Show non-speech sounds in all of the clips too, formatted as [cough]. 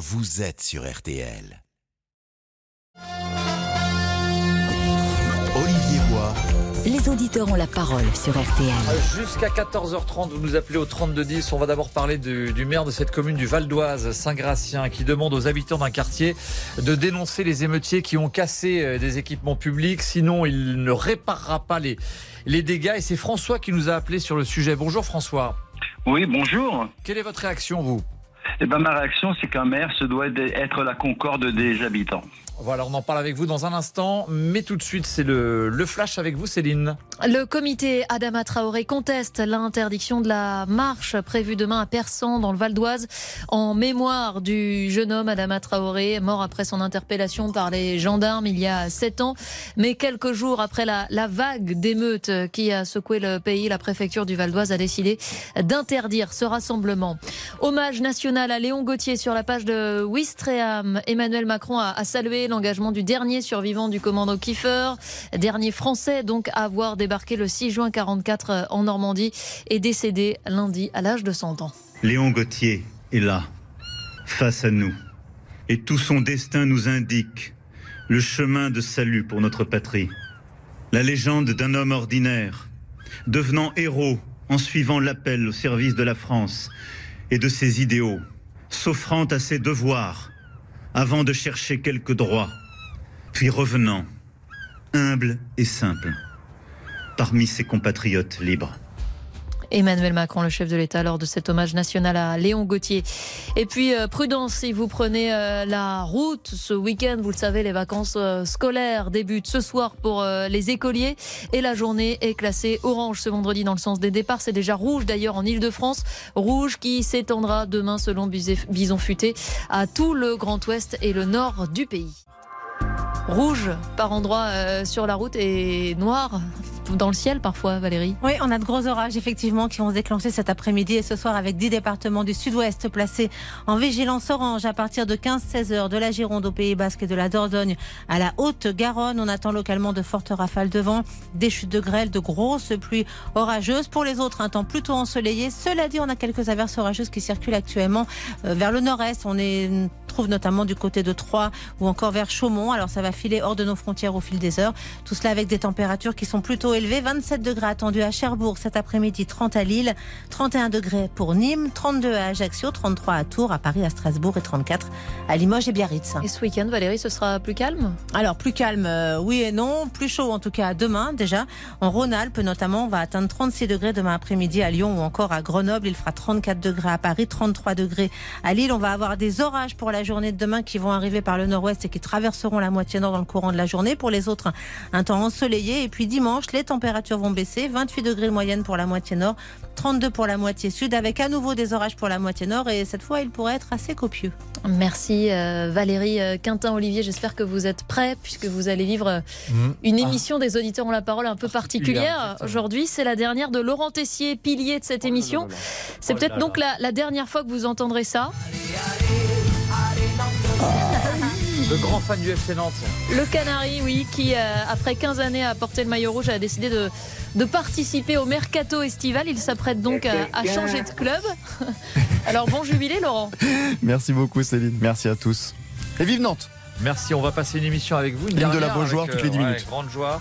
vous êtes sur RTL. Olivier Bois. Les auditeurs ont la parole sur RTL. Jusqu'à 14h30, vous nous appelez au 3210. On va d'abord parler du, du maire de cette commune du Val d'Oise, Saint-Gratien, qui demande aux habitants d'un quartier de dénoncer les émeutiers qui ont cassé euh, des équipements publics. Sinon, il ne réparera pas les, les dégâts. Et c'est François qui nous a appelé sur le sujet. Bonjour François. Oui, bonjour. Quelle est votre réaction, vous? Eh ben, ma réaction, c'est qu'un maire, se doit être la concorde des habitants. Voilà, on en parle avec vous dans un instant, mais tout de suite, c'est le, flash avec vous, Céline. Le comité Adama Traoré conteste l'interdiction de la marche prévue demain à Persan, dans le Val d'Oise, en mémoire du jeune homme Adama Traoré, mort après son interpellation par les gendarmes il y a sept ans. Mais quelques jours après la, la vague d'émeutes qui a secoué le pays, la préfecture du Val d'Oise a décidé d'interdire ce rassemblement. Hommage national à Léon Gauthier sur la page de Ouistreham. Emmanuel Macron a, a salué l'engagement du dernier survivant du commando Kiefer, dernier français donc à avoir débarqué le 6 juin 44 en Normandie et décédé lundi à l'âge de 100 ans. Léon Gauthier est là, face à nous, et tout son destin nous indique le chemin de salut pour notre patrie. La légende d'un homme ordinaire, devenant héros en suivant l'appel au service de la France et de ses idéaux, s'offrant à ses devoirs avant de chercher quelques droits, puis revenant, humble et simple, parmi ses compatriotes libres. Emmanuel Macron, le chef de l'État, lors de cet hommage national à Léon Gauthier. Et puis, euh, prudence, si vous prenez euh, la route ce week-end, vous le savez, les vacances euh, scolaires débutent ce soir pour les écoliers et la journée est classée orange ce vendredi dans le sens des départs. C'est déjà rouge d'ailleurs en Ile-de-France. Rouge qui s'étendra demain, selon Bison Futé, à tout le Grand Ouest et le nord du pays. Rouge par endroit euh, sur la route et noir dans le ciel parfois, Valérie? Oui, on a de gros orages effectivement qui vont se déclencher cet après-midi et ce soir avec 10 départements du sud-ouest placés en vigilance orange à partir de 15-16 heures de la Gironde au Pays Basque et de la Dordogne à la Haute-Garonne. On attend localement de fortes rafales de vent, des chutes de grêle, de grosses pluies orageuses. Pour les autres, un temps plutôt ensoleillé. Cela dit, on a quelques averses orageuses qui circulent actuellement euh, vers le nord-est. On est trouve notamment du côté de Troyes ou encore vers Chaumont. Alors ça va filer hors de nos frontières au fil des heures. Tout cela avec des températures qui sont plutôt élevées. 27 degrés attendus à Cherbourg cet après-midi, 30 à Lille, 31 degrés pour Nîmes, 32 à Ajaccio, 33 à Tours, à Paris, à Strasbourg et 34 à Limoges et Biarritz. Et ce week-end, Valérie, ce sera plus calme? Alors plus calme, euh, oui et non. Plus chaud en tout cas demain déjà. En Rhône-Alpes notamment, on va atteindre 36 degrés demain après-midi à Lyon ou encore à Grenoble. Il fera 34 degrés à Paris, 33 degrés à Lille. On va avoir des orages pour la journée de demain qui vont arriver par le nord-ouest et qui traverseront la moitié nord dans le courant de la journée. Pour les autres, un temps ensoleillé. Et puis dimanche, les températures vont baisser. 28 degrés de moyenne pour la moitié nord, 32 pour la moitié sud, avec à nouveau des orages pour la moitié nord. Et cette fois, il pourrait être assez copieux. Merci euh, Valérie euh, Quintin-Olivier. J'espère que vous êtes prêts puisque vous allez vivre euh, une émission des auditeurs ont la parole un peu particulière. Aujourd'hui, c'est la dernière de Laurent Tessier, pilier de cette émission. C'est peut-être donc la, la dernière fois que vous entendrez ça. [laughs] Le grand fan du FC Nantes. Le Canari, oui, qui, euh, après 15 années à porter le maillot rouge, a décidé de, de participer au mercato estival. Il s'apprête donc à, à changer de club. [laughs] Alors, bon jubilé, Laurent. [laughs] Merci beaucoup, Céline. Merci à tous. Et vive Nantes Merci, on va passer une émission avec vous. Une de la Beaujoire avec, toutes les dix ouais, minutes. grande joie.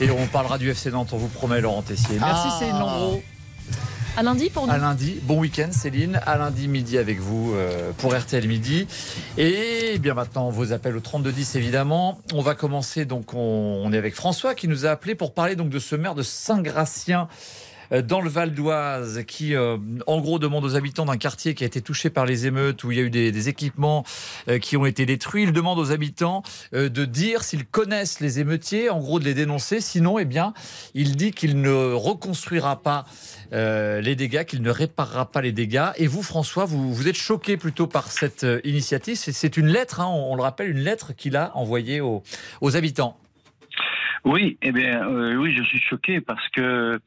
Et on parlera du FC Nantes, on vous promet, Laurent Tessier. Merci Ah. Céline Landreau. À lundi pour nous. À lundi, bon week-end Céline, à lundi midi avec vous euh, pour RTL Midi. Et bien maintenant vos appels au 3210 évidemment. On va commencer donc, on, est avec François qui nous a appelé pour parler donc de ce maire de Saint-Gratien dans le Val d'Oise qui euh, en gros demande aux habitants d'un quartier qui a été touché par les émeutes où il y a eu des, équipements euh, qui ont été détruits. Il demande aux habitants euh, de dire s'ils connaissent les émeutiers, en gros de les dénoncer. Sinon, eh bien, il dit qu'il ne reconstruira pas euh, les dégâts, qu'il ne réparera pas les dégâts. Et vous, François, vous, vous êtes choqué plutôt par cette euh, initiative. C'est- une lettre, hein, on, le rappelle, une lettre qu'il a envoyée aux habitants. Oui, eh bien, euh, oui, je suis choqué parce que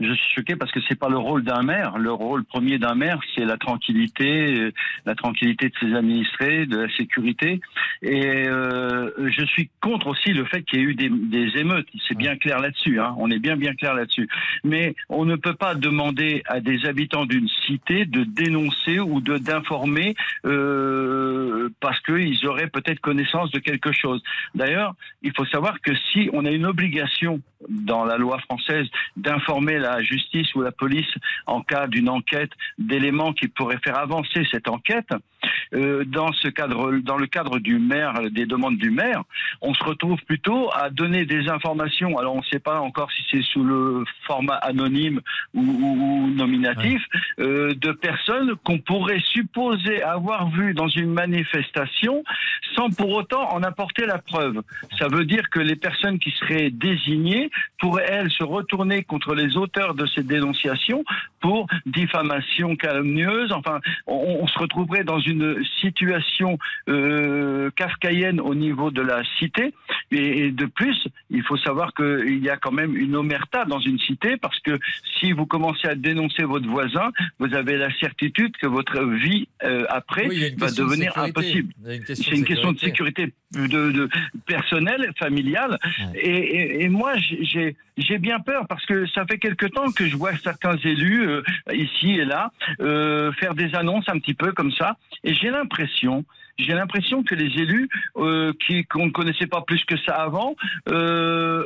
je suis choqué parce que c'est pas le rôle d'un maire. Le rôle premier d'un maire, c'est la tranquillité, euh, la tranquillité de ses administrés, de la sécurité. Et euh, je suis contre aussi le fait qu'il y ait eu des, des émeutes. C'est bien clair là-dessus. Hein. On est bien bien clair là-dessus. Mais on ne peut pas demander à des habitants d'une cité de dénoncer ou de d'informer euh, parce qu'ils auraient peut-être connaissance de quelque chose. D'ailleurs, il faut savoir que si on a une obligation dans la loi française d'informer la justice ou la police en cas d'une enquête d'éléments qui pourraient faire avancer cette enquête, euh, dans ce cadre, dans le cadre du maire, des demandes du maire, on se retrouve plutôt à donner des informations. Alors on ne sait pas encore si c'est sous le format anonyme ou, ou nominatif euh, de personnes qu'on pourrait supposer avoir vues dans une manifestation sans pour autant en apporter la preuve. Ça veut dire que les personnes qui seraient désignées pourraient elles se retourner contre les auteurs de ces dénonciations pour diffamation calomnieuse. Enfin, on, on se retrouverait dans une situation euh, kafkaïenne au niveau de la cité. Et, et de plus, il faut savoir qu'il y a quand même une omerta dans une cité parce que si vous commencez à dénoncer votre voisin, vous avez la certitude que votre vie euh, après Oui, va de devenir impossible. C'est une question de sécurité de, de personnelle, familiale. Et, et- et moi, j'ai- j'ai j'ai bien peur parce que ça fait quelque temps que je vois certains élus euh, ici et là euh, faire des annonces un petit peu comme ça, et j'ai l'impression. J'ai l'impression que les élus euh, qui qu'on ne connaissait pas plus que ça avant euh,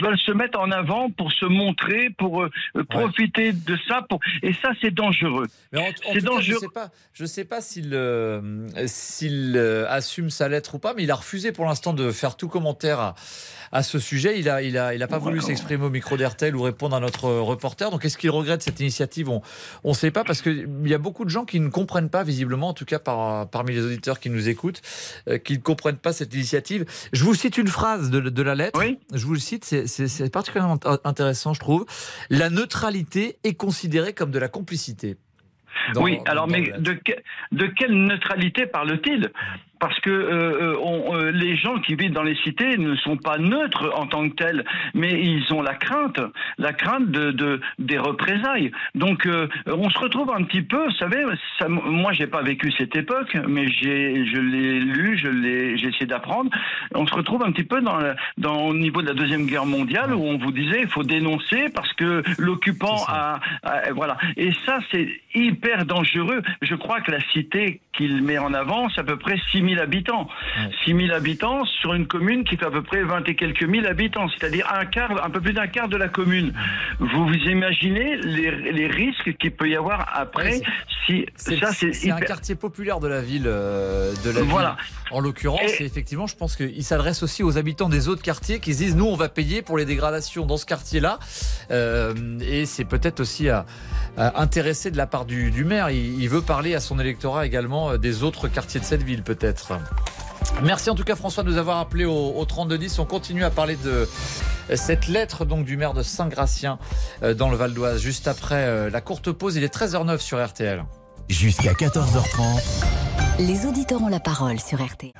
veulent se mettre en avant pour se montrer, pour euh, profiter de ça. Pour... Et ça, c'est dangereux. Mais en, en cas, je dangereux. sais pas, je sais pas s'il s'il assume sa lettre ou pas, mais il a refusé pour l'instant de faire tout commentaire à, à ce sujet. Il a, il a, il a pas voulu s'exprimer au micro d'RTL ou répondre à notre reporter. Donc, est-ce qu'il regrette cette initiative? On ne sait pas parce qu'il y a beaucoup de gens qui ne comprennent pas, visiblement, en tout cas par, parmi les auditeurs qui nous écoutent, euh, qui ne comprennent pas cette initiative. Je vous cite une phrase de, de la lettre. Je vous le cite, c'est- particulièrement int- intéressant, je trouve. La neutralité est considérée comme de la complicité. Dans- oui, alors mais de quelle neutralité parle-t-il? Parce que euh, on- euh, les gens qui vivent dans les cités ne sont pas neutres en tant que tels, mais ils ont la crainte, la crainte de, de- des représailles. Donc euh, on se retrouve un petit peu, vous savez, ça, moi j'ai pas vécu cette époque, mais j'ai, je l'ai lu, je l'ai, j'ai essayé d'apprendre. On se retrouve un petit peu dans, la- dans au niveau de la deuxième guerre mondiale où on vous disait il faut dénoncer parce que l'occupant a, a- voilà. Et ça c'est hyper dangereux. Je crois que la cité qu'il met en avant, c'est à peu près 6000 habitants. 6000 habitants sur une commune qui fait à peu près 20 et quelques mille habitants, c'est-à-dire un quart, un peu plus d'un quart de la commune. Vous vous imaginez les, les risques qu'il peut y avoir après si C'est ça c'est c'est un quartier populaire de la ville. euh, de la Voilà. ville. En l'occurrence, et effectivement, je pense qu'il s'adresse aussi aux habitants des autres quartiers qui se disent nous, on va payer pour les dégradations dans ce quartier-là. Euh, et c'est peut-être aussi à, à intéresser de la part du, du maire. Il, il veut parler à son électorat également euh, des autres quartiers de cette ville, peut-être. Merci en tout cas François de nous avoir appelé au, au 3210. On continue à parler de euh, cette lettre donc du maire de Saint-Gratien euh, dans le Val d'Oise. Juste après euh, la courte pause, il est 13h09 sur RTL. Jusqu'à 14h30. Les auditeurs ont la parole sur RTL.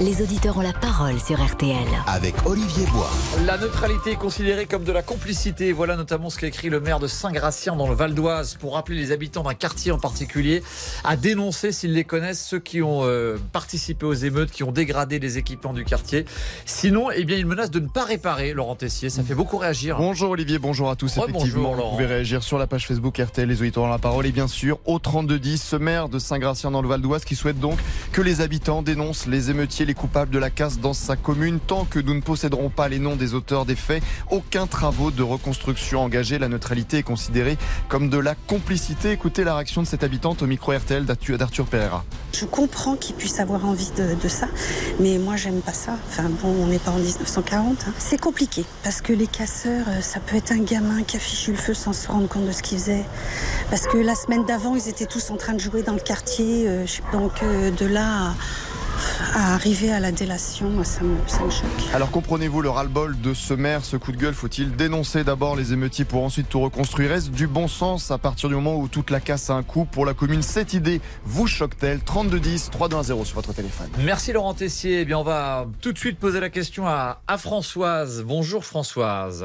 Les auditeurs ont la parole sur RTL. Avec Olivier Bois. La neutralité est considérée comme de la complicité. Voilà notamment ce qu'a écrit le maire de Saint-Gratien dans le Val d'Oise pour rappeler les habitants d'un quartier en particulier à dénoncer, s'ils les connaissent, ceux qui ont euh, participé aux émeutes, qui ont dégradé les équipements du quartier. Sinon, eh bien, il menace de ne pas réparer, Laurent Tessier. Ça fait beaucoup réagir. Bonjour Olivier, bonjour à tous. Ouais, Effectivement, bonjour, vous Laurent. pouvez réagir sur la page Facebook RTL, les auditeurs ont la parole. Et bien sûr, au 3210, ce maire de Saint-Gratien dans le Val d'Oise qui souhaite donc que les habitants dénoncent les émeutiers, les coupables de la casse dans sa commune. Tant que nous ne posséderons pas les noms des auteurs des faits, aucun travaux de reconstruction engagé. La neutralité est considérée comme de la complicité. Écoutez la réaction de cette habitante au micro RTL d'Arthur Pereira. Je comprends qu'ils puissent avoir envie de, ça, mais moi j'aime pas ça. Enfin bon, on n'est pas en 1940. hein. C'est compliqué parce que les casseurs, euh, ça peut être un gamin qui a fichu le feu sans se rendre compte de ce qu'il faisait. Parce que la semaine d'avant, ils étaient tous en train de jouer dans le quartier. euh, donc euh, de là à, à arriver à la délation, moi, ça me, ça me choque. Alors comprenez-vous le ras-le-bol de ce maire, ce coup de gueule Faut-il dénoncer d'abord les émeutiers pour ensuite tout reconstruire? Est-ce du bon sens à partir du moment où toute la casse a un coût pour la commune? Cette idée vous choque-t-elle? 3210 320 sur votre téléphone. Merci Laurent Tessier. Eh bien, on va tout de suite poser la question à, à Françoise. Bonjour Françoise.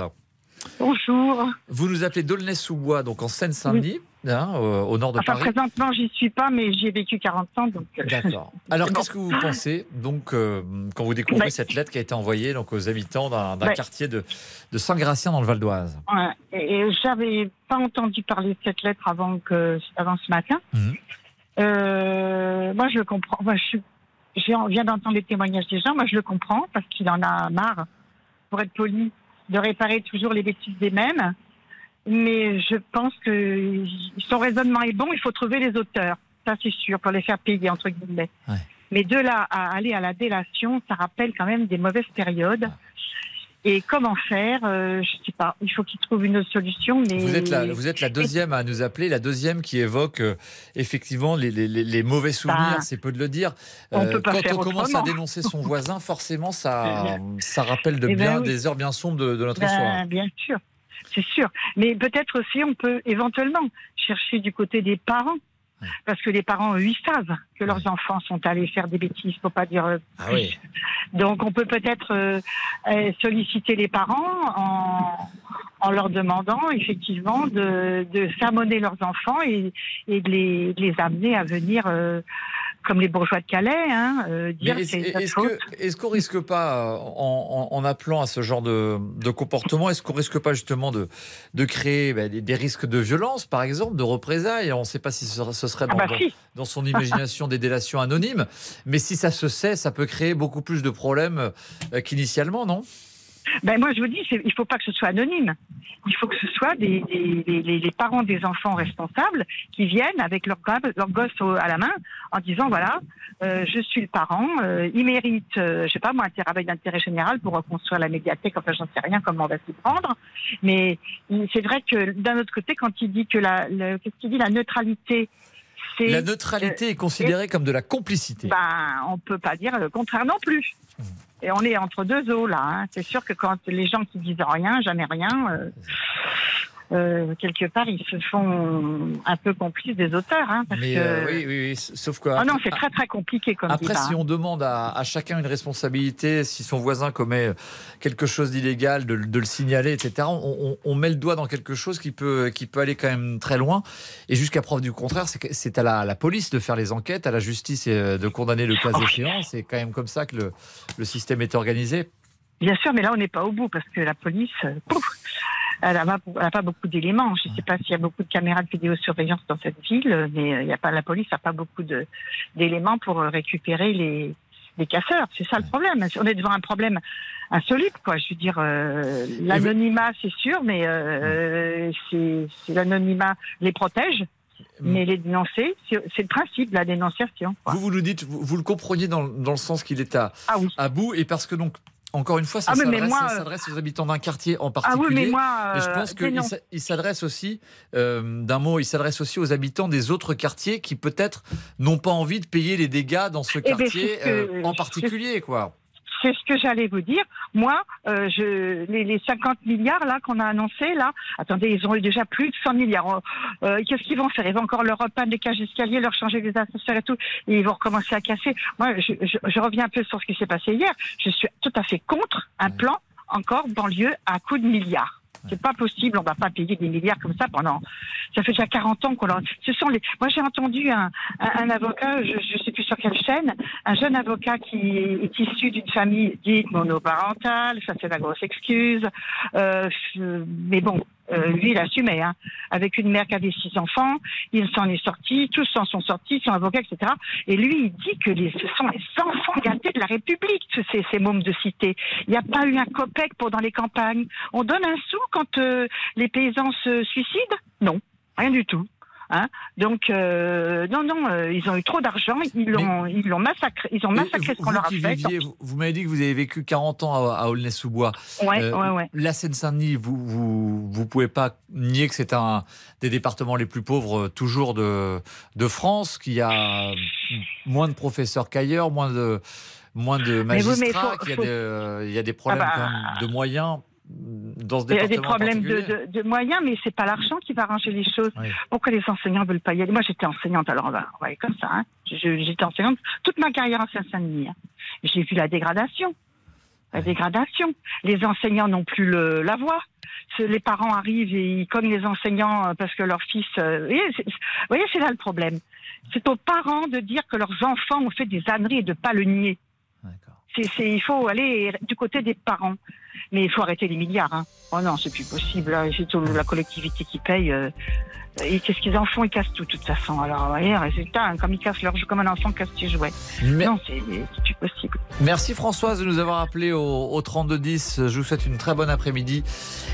Bonjour. Vous nous appelez d'Aulnay-sous-Bois, donc en Seine-Saint-Denis, hein, au nord de Enfin, Paris. présentement, j'y suis pas, mais j'y ai vécu 40 ans, donc. euh, D'accord. [laughs] Alors, qu'est-ce que vous pensez donc euh, quand vous découvrez Ouais. cette lettre qui a été envoyée donc aux habitants d'un quartier de, de Saint-Gratien dans le Val d'Oise Ouais. Et, et j'avais pas entendu parler de cette lettre avant que avant ce matin. Mhm. Euh, moi, je le comprends. Moi, je, on vient d'entendre les témoignages des gens. Moi, je le comprends parce qu'il en a marre, pour être poli, de réparer toujours les bêtises des mêmes. Mais je pense que son raisonnement est bon. Il faut trouver les auteurs. Ça, c'est sûr, pour les faire payer, entre guillemets. Ouais. Mais de là à aller à la délation, ça rappelle quand même des mauvaises périodes. Et comment faire euh, Je sais pas. Il faut qu'il trouve une autre solution. Mais Vous êtes, la, vous êtes la deuxième à nous appeler, la deuxième qui évoque euh, effectivement les, les- les- les mauvais souvenirs, Bah, c'est peu de le dire. Euh, on peut pas quand faire on commence autrement. à dénoncer son voisin, forcément, ça, [laughs] ça rappelle de Eh ben bien oui. des heures bien sombres de, de notre Ben, histoire. Bien sûr, c'est sûr. Mais peut-être aussi, on peut éventuellement chercher du côté des parents. Parce que les parents, eux, ils savent que leurs enfants sont allés faire des bêtises, faut pas dire euh, Ah plus. oui. Donc on peut peut-être euh, euh, solliciter les parents en, en leur demandant effectivement de, de sermonner leurs enfants et, et de, les, de les amener à venir euh, comme les bourgeois de Calais, hein, euh, dire est-ce qu'on risque pas, euh, en, en- en appelant à ce genre de, de comportement, est-ce qu'on risque pas justement de, de créer ben, des, des risques de violence, par exemple, de représailles? On ne sait pas si ce serait, ce serait Ah dans, bah si. dans son imagination des délations anonymes, mais si ça se sait, ça peut créer beaucoup plus de problèmes euh, qu'initialement, non? Ben moi, je vous dis, il faut pas que ce soit anonyme. Il faut que ce soit des, des- les, les parents des enfants responsables qui viennent avec leur, leur gosse au- à la main en disant voilà, euh, je suis le parent, euh, il mérite, euh, je sais pas moi, un travail d'intérêt général pour reconstruire la médiathèque. Enfin, j'en sais rien comment on va s'y prendre. Mais c'est vrai que d'un autre côté, quand il dit que la, qu'est-ce qu'il dit, la neutralité, c'est La neutralité est considérée comme de la complicité. ben, on peut pas dire le contraire non plus. Et on est entre deux eaux là. hein. C'est sûr que quand les gens qui disent rien, jamais rien, euh, euh, quelque part ils se font un peu complices des auteurs. Hein, parce Mais que... euh, oui, oui, oui, sauf que. Ah non, c'est très très compliqué comme Après, si hein. on demande à, à chacun une responsabilité, si son voisin commet quelque chose d'illégal, de, de le signaler, etc., on, on- on met le doigt dans quelque chose qui peut, qui peut aller quand même très loin. Et jusqu'à preuve du contraire, c'est à la, police de faire les enquêtes, à la justice euh, de condamner le cas Oh. échéant. C'est quand même comme ça que le, le système est organisé. Bien sûr, mais là on n'est pas au bout parce que la police, pouf, elle n'a pas, beaucoup d'éléments. Je ne sais pas s'il y a beaucoup de caméras de vidéosurveillance dans cette ville, mais euh, il y a pas, la police n'a pas beaucoup d'éléments pour euh, récupérer les, les casseurs. C'est ça le problème. On est devant un problème insolite, quoi. Je veux dire, euh, l'anonymat, c'est sûr, mais euh, c'est l'anonymat les protège. Mais les dénoncer, c'est c'est le principe de la dénonciation. quoi. Vous, vous nous dites, vous, vous le compreniez dans, dans le sens qu'il est à, Ah oui. à bout, et parce que donc, encore une fois, ça Ah s'adresse euh, s'adresse aux habitants d'un quartier en Ah particulier. oui, mais moi, Et je euh, pense qu'il s'adresse aussi, euh, d'un mot, il s'adresse aussi aux habitants des autres quartiers qui peut-être n'ont pas envie de payer les dégâts dans ce Eh ben, quartier en particulier, quoi. C'est ce que j'allais vous dire. Moi, euh, je, les, les 50 milliards là qu'on a annoncés là, attendez, ils ont eu déjà plus de 100 milliards. Euh, Qu'est-ce qu'ils vont faire? Ils vont encore leur repeindre les cages d'escalier, leur changer les ascenseurs et tout, et ils vont recommencer à casser. Moi, je, je, je reviens un peu sur ce qui s'est passé hier. Je suis tout à fait contre un plan encore banlieue à coup de milliards. C'est pas possible, on va pas payer des milliards comme ça pendant. Ça fait déjà 40 ans qu'on leur. Ce sont les. Moi, j'ai entendu un, un, un avocat, je, je sais plus sur quelle chaîne, un jeune avocat qui est issu d'une famille dite monoparentale. Ça, c'est la grosse excuse. Euh, mais bon, euh, lui, il assumait. Hein, avec une mère qui avait six enfants, il s'en est sorti. Tous s'en sont sortis, son avocat, etc. Et lui, il dit que les, ce sont les enfants gâtés de la République, ces, ces mômes de cité. Il n'y a pas eu un copec pour dans les campagnes. On donne un sou quand euh, les paysans se suicident? Non, rien du tout. Hein Donc euh, non, non, euh, ils ont eu trop d'argent, ils l'ont, ils l'ont massacré, ils ont massacré ce qu'on leur a fait. viviez- vous, vous m'avez dit que vous avez vécu 40 ans à, à Aulnay-sous-Bois. Ouais, ouais, ouais. La Seine-Saint-Denis, vous, vous, vous pouvez pas nier que c'est un des départements les plus pauvres euh, toujours de, de France, qu'il y a moins de professeurs qu'ailleurs, moins de, moins de Mais oui, mais magistrats, faut- qu'il y a faut- des, euh, il y a des problèmes Ah bah, de moyens dans ce Il y a département. des problèmes de, particulier. de, de moyens, mais c'est pas l'argent qui va arranger les choses. Pourquoi les enseignants veulent pas y aller? Moi, j'étais enseignante, alors on va, on va aller comme ça. Hein. J'étais enseignante toute ma carrière en Seine-Saint-Denis. hein. J'ai vu la dégradation. La dégradation. Les enseignants n'ont plus le, la voix. Les parents arrivent et ils cognent les enseignants euh, parce que leur fils. euh, vous voyez, c'est- là le problème. C'est aux parents de dire que leurs enfants ont fait des âneries et de pas le nier. Il faut aller du côté des parents. Mais il faut arrêter les milliards. Hein. Oh non, c'est plus possible. là. C'est tout la collectivité qui paye. euh, Et qu'est-ce qu'ils en font? Ils cassent tout, de toute façon. Alors, vous voyez, résultat, hein, comme ils cassent leur jeu comme un enfant casse ses jouets. Mais- Non, c'est plus possible. Merci Françoise de nous avoir appelé au, au 3210. Je vous souhaite une très bonne après-midi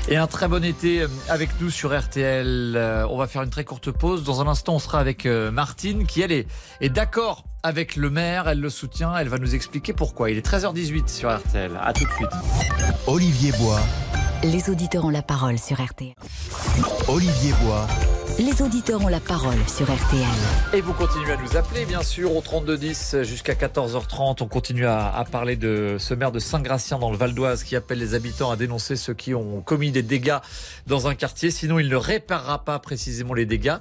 et un très bon été euh, avec nous sur RTL. Euh, On va faire une très courte pause. Dans un instant, on sera avec euh, Martine qui, elle, est, est d'accord avec le maire. Elle le soutient. Elle va nous expliquer pourquoi. Il est 13h18 sur RTL. À tout de suite. Olivier Bois, Les auditeurs ont la parole sur RTL. Olivier Bois, Les auditeurs ont la parole sur RTL. Et vous continuez à nous appeler, bien sûr, au 3210 jusqu'à 14h30. On continue à, parler de ce maire de Saint-Gratien dans le Val d'Oise qui appelle les habitants à dénoncer ceux qui ont commis des dégâts dans un quartier. Sinon, il ne réparera pas précisément les dégâts.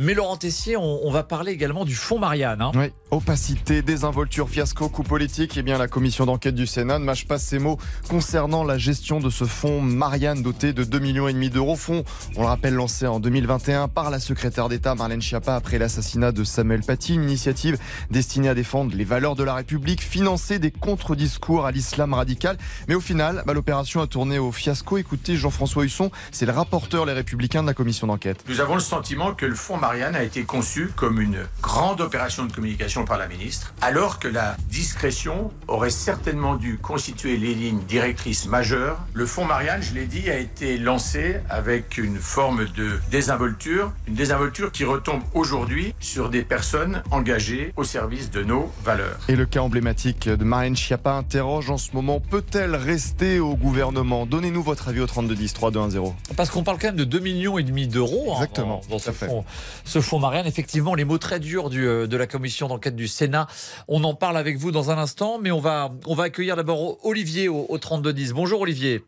Mais Laurent Tessier, on, on va parler également du fonds Marianne. hein. Oui, opacité, désinvolture, fiasco, coup politique. Eh bien, la commission d'enquête du Sénat ne mâche pas ses mots concernant la gestion de ce fonds Marianne doté de 2,5 millions et demi d'euros. Fonds, on le rappelle, lancé en 2021 par la secrétaire d'État Marlène Schiappa après l'assassinat de Samuel Paty. Une initiative destinée à défendre les valeurs de la République, financer des contre-discours à l'islam radical. Mais au final, bah, l'opération a tourné au fiasco. Écoutez, Jean-François Husson, c'est le rapporteur Les Républicains de la commission d'enquête. Nous avons le sentiment que le fonds Marianne a été conçu comme une grande opération de communication par la ministre, alors que la discrétion aurait certainement dû constituer les lignes directrices majeures. Le fonds Marianne, je l'ai dit, a été lancé avec une forme de désinvolture, une désinvolture qui retombe aujourd'hui sur des personnes engagées au service de nos valeurs. Et le cas emblématique de Marlène Schiappa interroge en ce moment, peut-elle rester au gouvernement? Donnez-nous votre avis au 3210 3210. Parce qu'on parle quand même de 2 millions et demi d'euros hein, Exactement, dans, ce fait. fonds, ce fonds Marianne. Effectivement, les mots très durs du, euh, de la commission d'enquête du Sénat. On en parle avec vous dans un instant, mais on va, on va accueillir d'abord Olivier au, au 3210. Bonjour Olivier.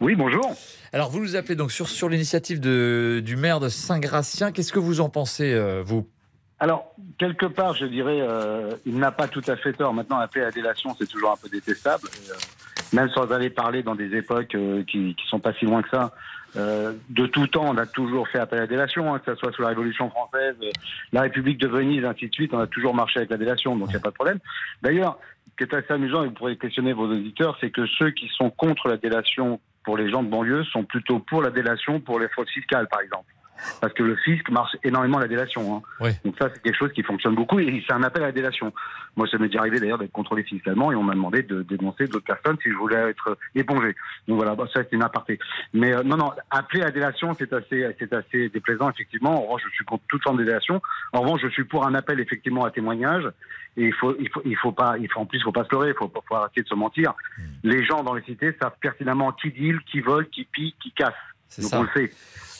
Oui, bonjour. Alors vous nous appelez donc sur, sur l'initiative du maire de Saint-Gratien. Qu'est-ce que vous en pensez, euh, vous? Alors, quelque part, je dirais, euh, il n'a pas tout à fait tort. Maintenant, appeler à délation, c'est toujours un peu détestable. Et, euh, même sans aller parler dans des époques euh, qui, qui sont pas si loin que ça. Euh, de tout temps, on a toujours fait appel à la délation, hein, que ce soit sous la Révolution française, euh, la République de Venise, ainsi de suite. On a toujours marché avec la délation, donc il n'y a pas de problème. D'ailleurs, ce qui est assez amusant, et vous pourrez questionner vos auditeurs, c'est que ceux qui sont contre la délation pour les gens de banlieue sont plutôt pour la délation pour les fraudes fiscales, par exemple. Parce que le fisc marche énormément à la délation. Hein. Donc ça, c'est quelque chose qui fonctionne beaucoup et c'est un appel à la délation. Moi, ça m'est déjà arrivé d'ailleurs d'être contrôlé fiscalement et on m'a demandé de dénoncer d'autres personnes si je voulais être épongé. Donc voilà, bah, ça c'est une aparté. Mais euh, non, non, appeler à la délation, c'est assez, c'est assez déplaisant effectivement. En revanche, je suis contre toute forme de délation. En revanche, je suis pour un appel effectivement à témoignage. Et il faut, il faut, il faut pas, il faut en plus, il faut pas se leurrer, il faut, faut arrêter de se mentir. Les gens dans les cités savent pertinemment qui deal, qui vole, qui pille, qui casse. Donc ça. on le sait.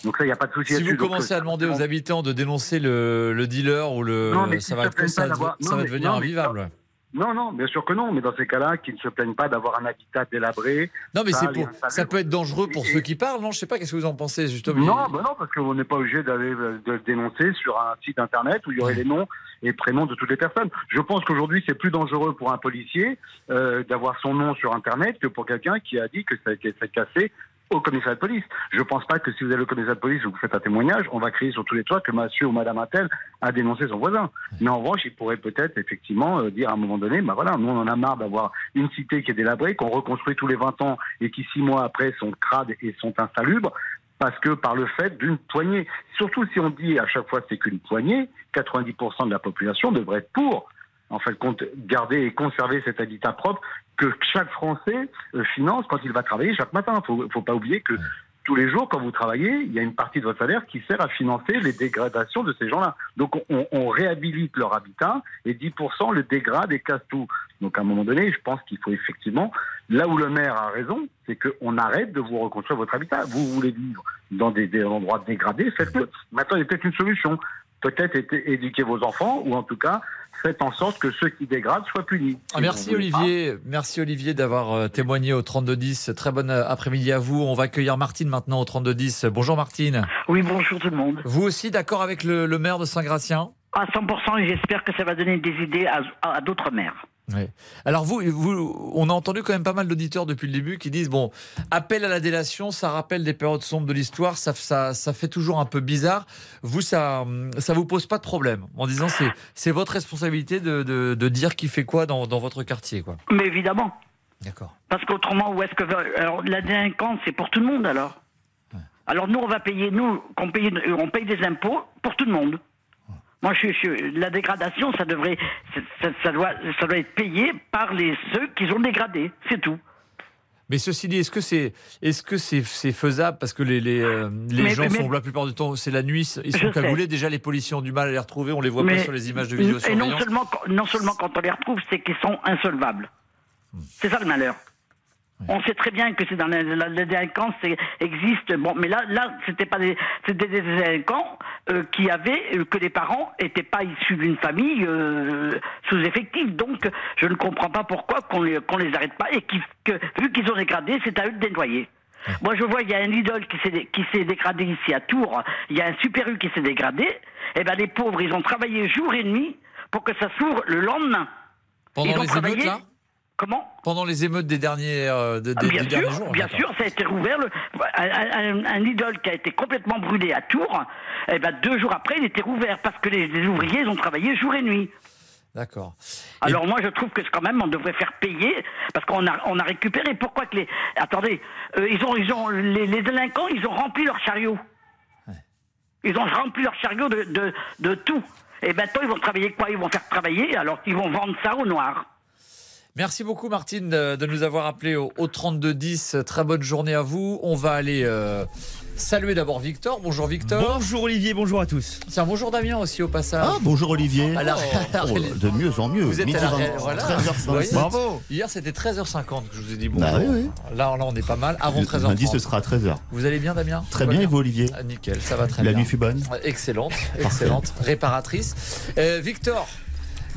Donc ça, il n'y a pas de souci Si vous commencez à demander aux habitants de dénoncer le, le dealer ou le, Non, mais ça va, se être- plaignent ça pas va- d'avoir- ça non, va mais- devenir non, invivable. Non, non, bien sûr que non, mais dans ces cas-là, qu'ils ne se plaignent pas d'avoir un habitat délabré. Non, mais c'est pour, ça peut être dangereux pour ceux qui parlent, non? Je sais pas, qu'est-ce que vous en pensez, justement Non, bah non, parce qu'on n'est pas obligé d'aller euh, de le dénoncer sur un site internet où il y aurait les noms et prénoms de toutes les personnes. Je pense qu'aujourd'hui, c'est plus dangereux pour un policier euh, d'avoir son nom sur internet que pour quelqu'un qui a dit que ça que s'est cassé au commissariat de police. Je pense pas que si vous allez au commissariat de police ou que vous faites un témoignage, on va crier sur tous les toits que monsieur ou madame Attel a dénoncé son voisin. Mais en revanche, il pourrait peut-être effectivement euh, dire à un moment donné, bah voilà, nous on en a marre d'avoir une cité qui est délabrée, qu'on reconstruit tous les 20 ans et qui six mois après sont crades et sont insalubres parce que par le fait d'une poignée. Surtout si on dit à chaque fois c'est qu'une poignée, 90% de la population devrait être pour, en fait, compte, garder et conserver cet habitat propre que chaque Français euh, finance quand il va travailler chaque matin. Il faut, faut pas oublier que tous les jours, quand vous travaillez, il y a une partie de votre salaire qui sert à financer les dégradations de ces gens-là. Donc on, on réhabilite leur habitat et 10% le dégrade et casse tout. Donc à un moment donné, je pense qu'il faut effectivement, là où le maire a raison, c'est qu'on arrête de vous reconstruire votre habitat. Vous voulez vivre dans des, des endroits dégradés, faites-le. Maintenant, il y a peut-être une solution. Peut-être éduquer vos enfants, ou en tout cas, faites en sorte que ceux qui dégradent soient punis. Ah, Si merci pas, Olivier, merci Olivier d'avoir euh, témoigné au 3210. Très bon euh, après-midi à vous. On va accueillir Martine maintenant au 3210. Bonjour Martine. Oui, bonjour tout le monde. Vous aussi d'accord avec le, le maire de Saint-Gratien? À 100%, et j'espère que ça va donner des idées à, à d'autres maires. Oui. Alors vous, vous, on a entendu quand même pas mal d'auditeurs depuis le début qui disent bon, appel à la délation, ça rappelle des périodes sombres de l'histoire, ça, ça, ça fait toujours un peu bizarre. Vous, ça, ça vous pose pas de problème en disant c'est, c'est votre responsabilité de, de, de dire qui fait quoi dans, dans votre quartier, quoi. Mais évidemment. D'accord. Parce qu'autrement, où est-ce que. Alors, la délinquance, c'est pour tout le monde alors Alors nous, on va payer, nous, qu'on paye, on paye des impôts pour tout le monde. Moi, je, je- la dégradation, ça devrait, ça, ça doit, ça doit être payé par les ceux qui ont dégradé. C'est tout. Mais ceci dit, est-ce que c'est est-ce que c'est faisable? Parce que les les, euh, les Mais- gens mais- sont la plupart du temps c'est la nuit ils sont cagoulés déjà les policiers ont du mal à les retrouver on les voit pas sur les images de Et non seulement, non seulement quand on les retrouve, c'est qu'ils sont insolvables. C'est ça le malheur. On sait très bien que c'est dans la, la- la délinquance existe. Bon, mais là, là, c'était pas des, c'était des délinquants euh, qui avaient euh, que les parents n'étaient pas issus d'une famille euh, sous-effective. Donc, je ne comprends pas pourquoi qu'on les, qu'on les arrête pas et qui, que vu qu'ils ont dégradé, c'est à eux de nettoyer. Moi, je vois, il y a un idole qui s'est qui s'est dégradé ici à Tours. Il y a un super U qui s'est dégradé. Eh ben, les pauvres, ils ont travaillé jour et nuit pour que ça s'ouvre le lendemain. Pendant Ils ont les travaillé- émeutes là Comment Pendant les émeutes des derniers euh, de- Ah, des, bien des sûr, derniers jours. bien d'accord. sûr, ça a été rouvert. Le, un, un- un idole qui a été complètement brûlé à Tours, eh ben, deux jours après, il était rouvert parce que les, les ouvriers ils ont travaillé jour et nuit. D'accord. Alors moi, je trouve que quand même, on devrait faire payer parce qu'on a, on a récupéré. Pourquoi que les, attendez, euh, ils ont, ils ont, les, les délinquants, ils ont rempli leur chariot. Ils ont rempli leur chariot de, de, de tout. Et maintenant, ils vont travailler quoi? Ils vont faire travailler alors qu'ils vont vendre ça au noir. Merci beaucoup Martine de, de nous avoir appelé au, au 3210. Très bonne journée à vous. On va aller euh, saluer d'abord Victor. Bonjour Victor. Bonjour Olivier, bonjour à tous. Tiens, bonjour Damien aussi au passage. Ah, bonjour Olivier. À la- Oh, [laughs] de mieux en mieux. Vous êtes à la 20, voilà. 13h05. Vous voyez, Bravo. Hier c'était 13h50 que je vous ai dit bonjour. Bah oui, oui. Là, là on est pas mal. Avant Le- 13h30. Lundi, ce sera à 13h. Vous allez bien Damien? Très bien, et vous Olivier? Ah, Nickel, ça va très La bien. nuit fut bonne Excellente, excellente, réparatrice. Euh, Victor,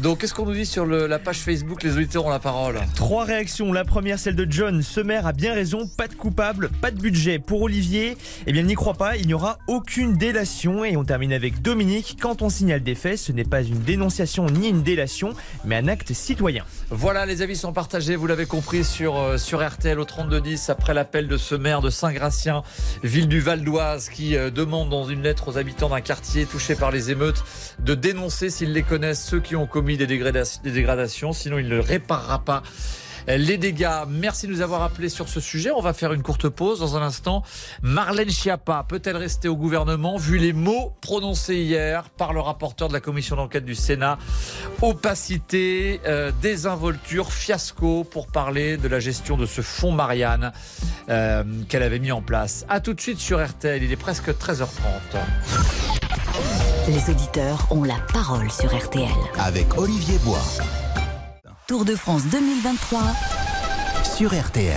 donc qu'est-ce qu'on nous dit sur le- la page Facebook? Les auditeurs ont la parole. Trois réactions. La première, celle de John. Ce maire a bien raison. Pas de coupable, pas de budget. Pour Olivier, eh bien, il n'y croit pas. Il n'y aura aucune délation. Et on termine avec Dominique. Quand on signale des faits, ce n'est pas une dénonciation ni une délation, mais un acte citoyen. Voilà, les avis sont partagés, vous l'avez compris, sur, euh, sur RTL au 3210, après l'appel de ce maire de Saint-Gratien, ville du Val d'Oise, qui euh, demande dans une lettre aux habitants d'un quartier touché par les émeutes de dénoncer, s'ils les connaissent, ceux qui ont commis des, dégradations, sinon il ne réparera pas les dégâts. Merci de nous avoir appelés sur ce sujet. On va faire une courte pause dans un instant. Marlène Schiappa peut-elle rester au gouvernement vu les mots prononcés hier par le rapporteur de la commission d'enquête du Sénat? Opacité, euh, désinvolture, fiasco pour parler de la gestion de ce fonds Marianne euh, qu'elle avait mis en place. A tout de suite sur RTL, il est presque 13h30. Les auditeurs ont la parole sur RTL. Avec Olivier Bois. Tour de France 2023 Sur RTL.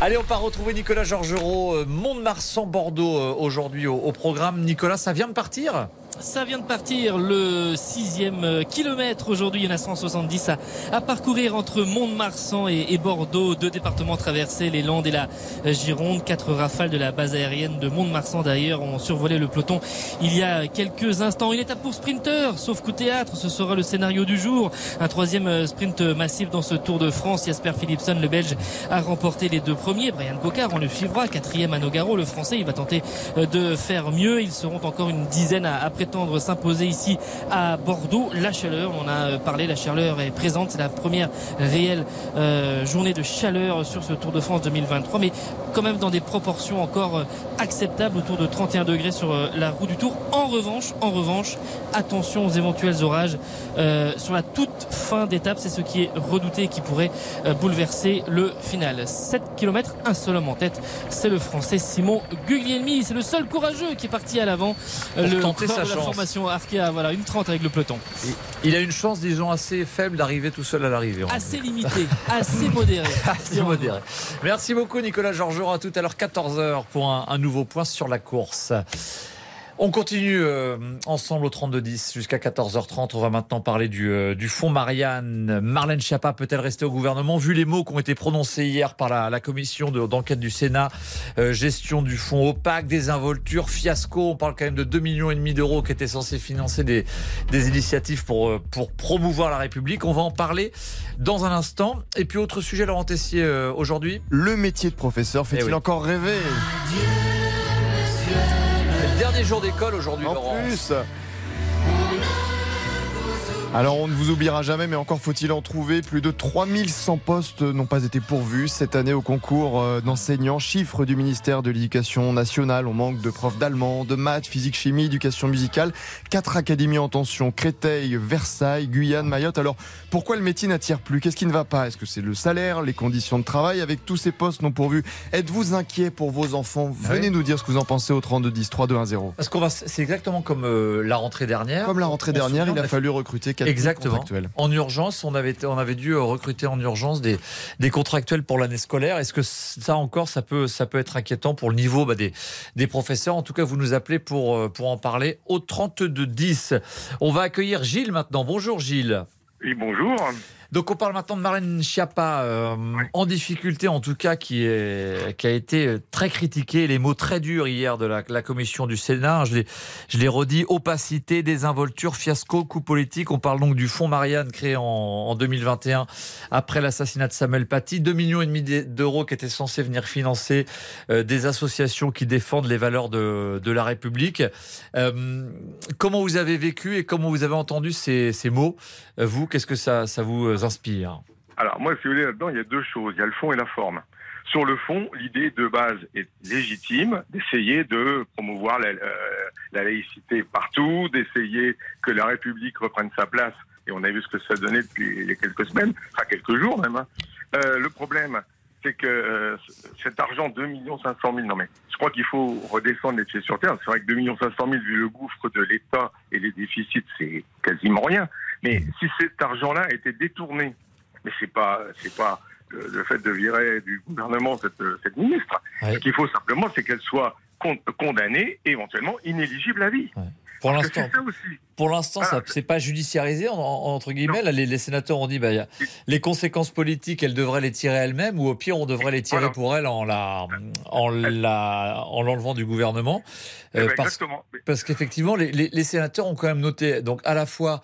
Allez, on part retrouver Nicolas Georgerot, euh, Mont-de-Marsan, Bordeaux, euh, aujourd'hui au, au programme. Nicolas, ça vient de partir? Ça vient de partir le sixième kilomètre. Aujourd'hui, il y en a 170 à, à parcourir entre Mont-de-Marsan et, et Bordeaux. Deux départements traversés, les Landes et la euh, Gironde. Quatre rafales de la base aérienne de Mont-de-Marsan d'ailleurs ont survolé le peloton il y a quelques instants. Une étape pour sprinter, sauf qu'au théâtre, ce sera le scénario du jour. Un troisième euh, sprint massif dans ce Tour de France. Jasper Philipson, le Belge, a remporté les deux premiers. Brian Cocard, on le suivra. Quatrième à Nogaro, le Français, il va tenter euh, de faire mieux. Ils seront encore une dizaine à prétendre s'imposer ici à Bordeaux. La chaleur, on a parlé, la chaleur est présente. C'est la première réelle euh, journée de chaleur sur ce Tour de France 2023, mais quand même dans des proportions encore euh, acceptables, autour de 31 degrés sur euh, la roue du Tour. En revanche, en revanche, attention aux éventuels orages euh, sur la toute fin d'étape. C'est ce qui est redouté et qui pourrait euh, bouleverser le final. 7 km, un seul homme en tête, c'est le Français Simon Guglielmi. C'est le seul courageux qui est parti à l'avant. Le tenter sa chance. formation Arkea, voilà, une 30 avec le peloton. Il a une chance, disons, assez faible d'arriver tout seul à l'arrivée. Assez dire. limité, assez [laughs] modéré. Assez. Merci beaucoup Nicolas Georgerot. À tout à l'heure 14h pour un, un nouveau point sur la course. On continue euh, ensemble au 32-10 jusqu'à 14h30. On va maintenant parler du, euh, du fonds Marianne. Marlène Schiappa peut-elle rester au gouvernement Vu les mots qui ont été prononcés hier par la, la commission de- d'enquête du Sénat, euh, gestion du fonds opaque, désinvolture, fiasco? On parle quand même de 2,5 millions et demi d'euros qui étaient censés financer des, des initiatives pour, euh, pour promouvoir la République. On va en parler dans un instant. Et puis autre sujet, Laurent Tessier, euh, aujourd'hui. Le métier de professeur fait-il Eh oui. encore rêver? Dernier jour d'école aujourd'hui, En plus Alors on ne vous oubliera jamais, mais encore faut-il en trouver. Plus de 3100 postes n'ont pas été pourvus cette année au concours euh, d'enseignants. Chiffre du ministère de l'Éducation nationale. On manque de profs d'allemand, de maths, physique, chimie, éducation musicale. Quatre académies en tension. Créteil, Versailles, Guyane, Mayotte. Alors pourquoi le métier n'attire plus? Qu'est-ce qui ne va pas? Est-ce que c'est le salaire, les conditions de travail? Avec tous ces postes non pourvus, êtes-vous inquiet pour vos enfants? Ah Venez nous dire ce que vous en pensez au 3210 3210. Parce qu'on va, c'est exactement comme euh, la rentrée dernière. Comme la rentrée dernière, il a fallu recruter 4 Exactement. contractuels. En urgence, on avait, on avait dû euh, recruter en urgence des, des contractuels pour l'année scolaire. Est-ce que ça encore, ça peut, ça peut être inquiétant pour le niveau bah, des, des professeurs? En tout cas, vous nous appelez pour, euh, pour en parler au 3210. On va accueillir Gilles maintenant. Bonjour Gilles. Oui, bonjour. Donc on parle maintenant de Marlène Schiappa, euh, en difficulté en tout cas, qui, est, qui a été très critiquée, les mots très durs hier de la, la commission du Sénat. Je l'ai, je l'ai redit, opacité, désinvolture, fiasco, coup politique. On parle donc du fonds Marianne créé en, en 2021 après l'assassinat de Samuel Paty. 2 millions et demi d'euros qui étaient censés venir financer euh, des associations qui défendent les valeurs de, de la République. Euh, comment vous avez vécu et comment vous avez entendu ces, ces mots? Euh, Vous, qu'est-ce que ça, ça vous inspire Alors, moi, si vous voulez, là-dedans, il y a deux choses. Il y a le fond et la forme. Sur le fond, l'idée de base est légitime d'essayer de promouvoir la, euh, la laïcité partout, d'essayer que la République reprenne sa place. Et on a vu ce que ça donnait depuis il y a quelques semaines, enfin quelques jours même. hein. Euh, le problème, c'est que euh, cet argent, 2 500 000, non mais je crois qu'il faut redescendre les pieds sur terre. C'est vrai que 2 500 000, vu le gouffre de l'État et les déficits, c'est quasiment rien. Mais si cet argent-là a été détourné, mais c'est pas, c'est pas le, le fait de virer du gouvernement cette, cette ministre. Ce qu'il faut simplement, c'est qu'elle soit con- condamnée et éventuellement inéligible à vie. Pour l'instant, pour l'instant, c'est pas judiciarisé en- en- entre guillemets. Là, les, les sénateurs ont dit, bah, a les conséquences politiques, elles devraient les tirer elles-mêmes, ou au pire, on devrait les tirer pour elles en la, en la, en l'enlevant du gouvernement. Euh, Eh ben, parce exactement. parce qu'effectivement, les, les- les sénateurs ont quand même noté, donc à la fois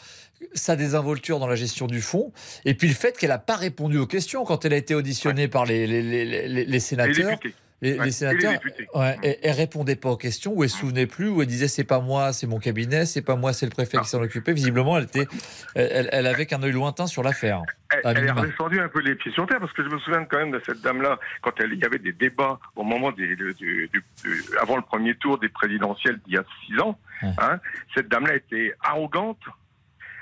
sa désinvolture dans la gestion du fonds, et puis le fait qu'elle n'a pas répondu aux questions quand elle a été auditionnée par les, les, les, les- les sénateurs. Les, Ouais, les sénateurs, les ouais, elle, elle répondait pas aux questions, ou elle se souvenait plus, ou elle disait c'est pas moi, c'est mon cabinet, c'est pas moi, c'est le préfet qui s'en occupait. Visiblement, elle était, elle, elle avait qu'un œil lointain sur l'affaire. Elle, est minima. redescendue un peu les pieds sur terre parce que je me souviens quand même de cette dame-là quand elle, il y avait des débats au moment des, du- du- du- avant le premier tour des présidentielles d'il y a six ans. hein. cette dame-là était arrogante,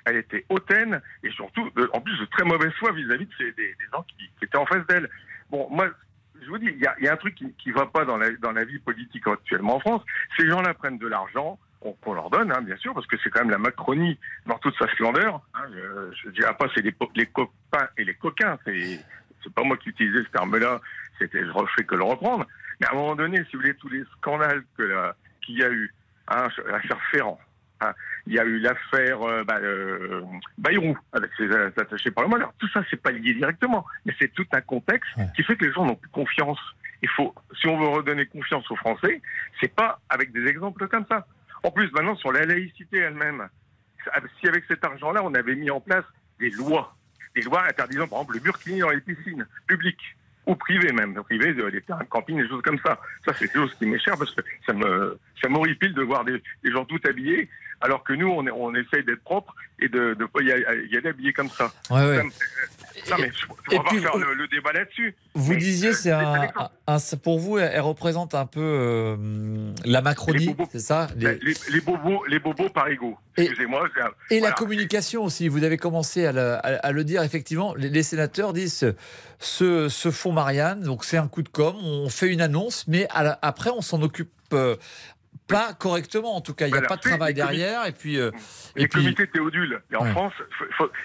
elle était hautaine et surtout, en plus de très mauvaise foi vis-à-vis des, des gens qui, étaient en face d'elle. Bon, moi, je vous dis, il y y a un truc qui, qui va pas dans la, dans la vie politique actuellement en France. Ces gens-là prennent de l'argent qu'on leur donne, hein, bien sûr, parce que c'est quand même la Macronie dans toute sa splendeur. Hein, je, je dirais pas c'est les, les copains et les coquins, c'est pas moi qui utilisais ce terme-là, c'était je ne fais que le reprendre. Mais à un moment donné, si vous voulez, tous les scandales qu'il y a eu, hein, l'affaire Ferrand, il y a eu l'affaire euh, bah, euh, Bayrou avec ses euh, attachés parlementaires. Tout ça, c'est pas lié directement, mais c'est tout un contexte qui fait que les gens n'ont plus confiance. Il faut, si on veut redonner confiance aux Français, c'est pas avec des exemples comme ça. En plus, maintenant, sur la laïcité elle-même, si avec cet argent-là, on avait mis en place des lois, des lois interdisant, par exemple, le burkini dans les piscines publiques ou privées même, privées, euh, des terrains de camping, des choses comme ça. Ça, c'est des choses qui m'échappent parce que ça me, ça m'horripile de voir des, des gens tout habillés, alors que nous, on, essaye d'être propre et de pas y aller, habillé comme ça. Ouais, ouais. Me- euh, non, mais je- on va pas puis, faire le, le débat là-dessus. Vous Mais, disiez, euh, c'est un un, pour vous, elle représente un peu euh, la Macronie, c'est ça? Les- Les, les bobos, les bobos parigots. Excusez-moi. Et voilà. la communication aussi, vous avez commencé à le, à- à le dire, effectivement, les, les sénateurs disent ce, ce fonds Marianne, donc c'est un coup de com', on fait une annonce, mais la- après on s'en occupe euh, pas correctement, en tout cas, il n'y a Voilà, pas de travail derrière, et puis... euh, les puis comités Théodule. Et en Ouais. France,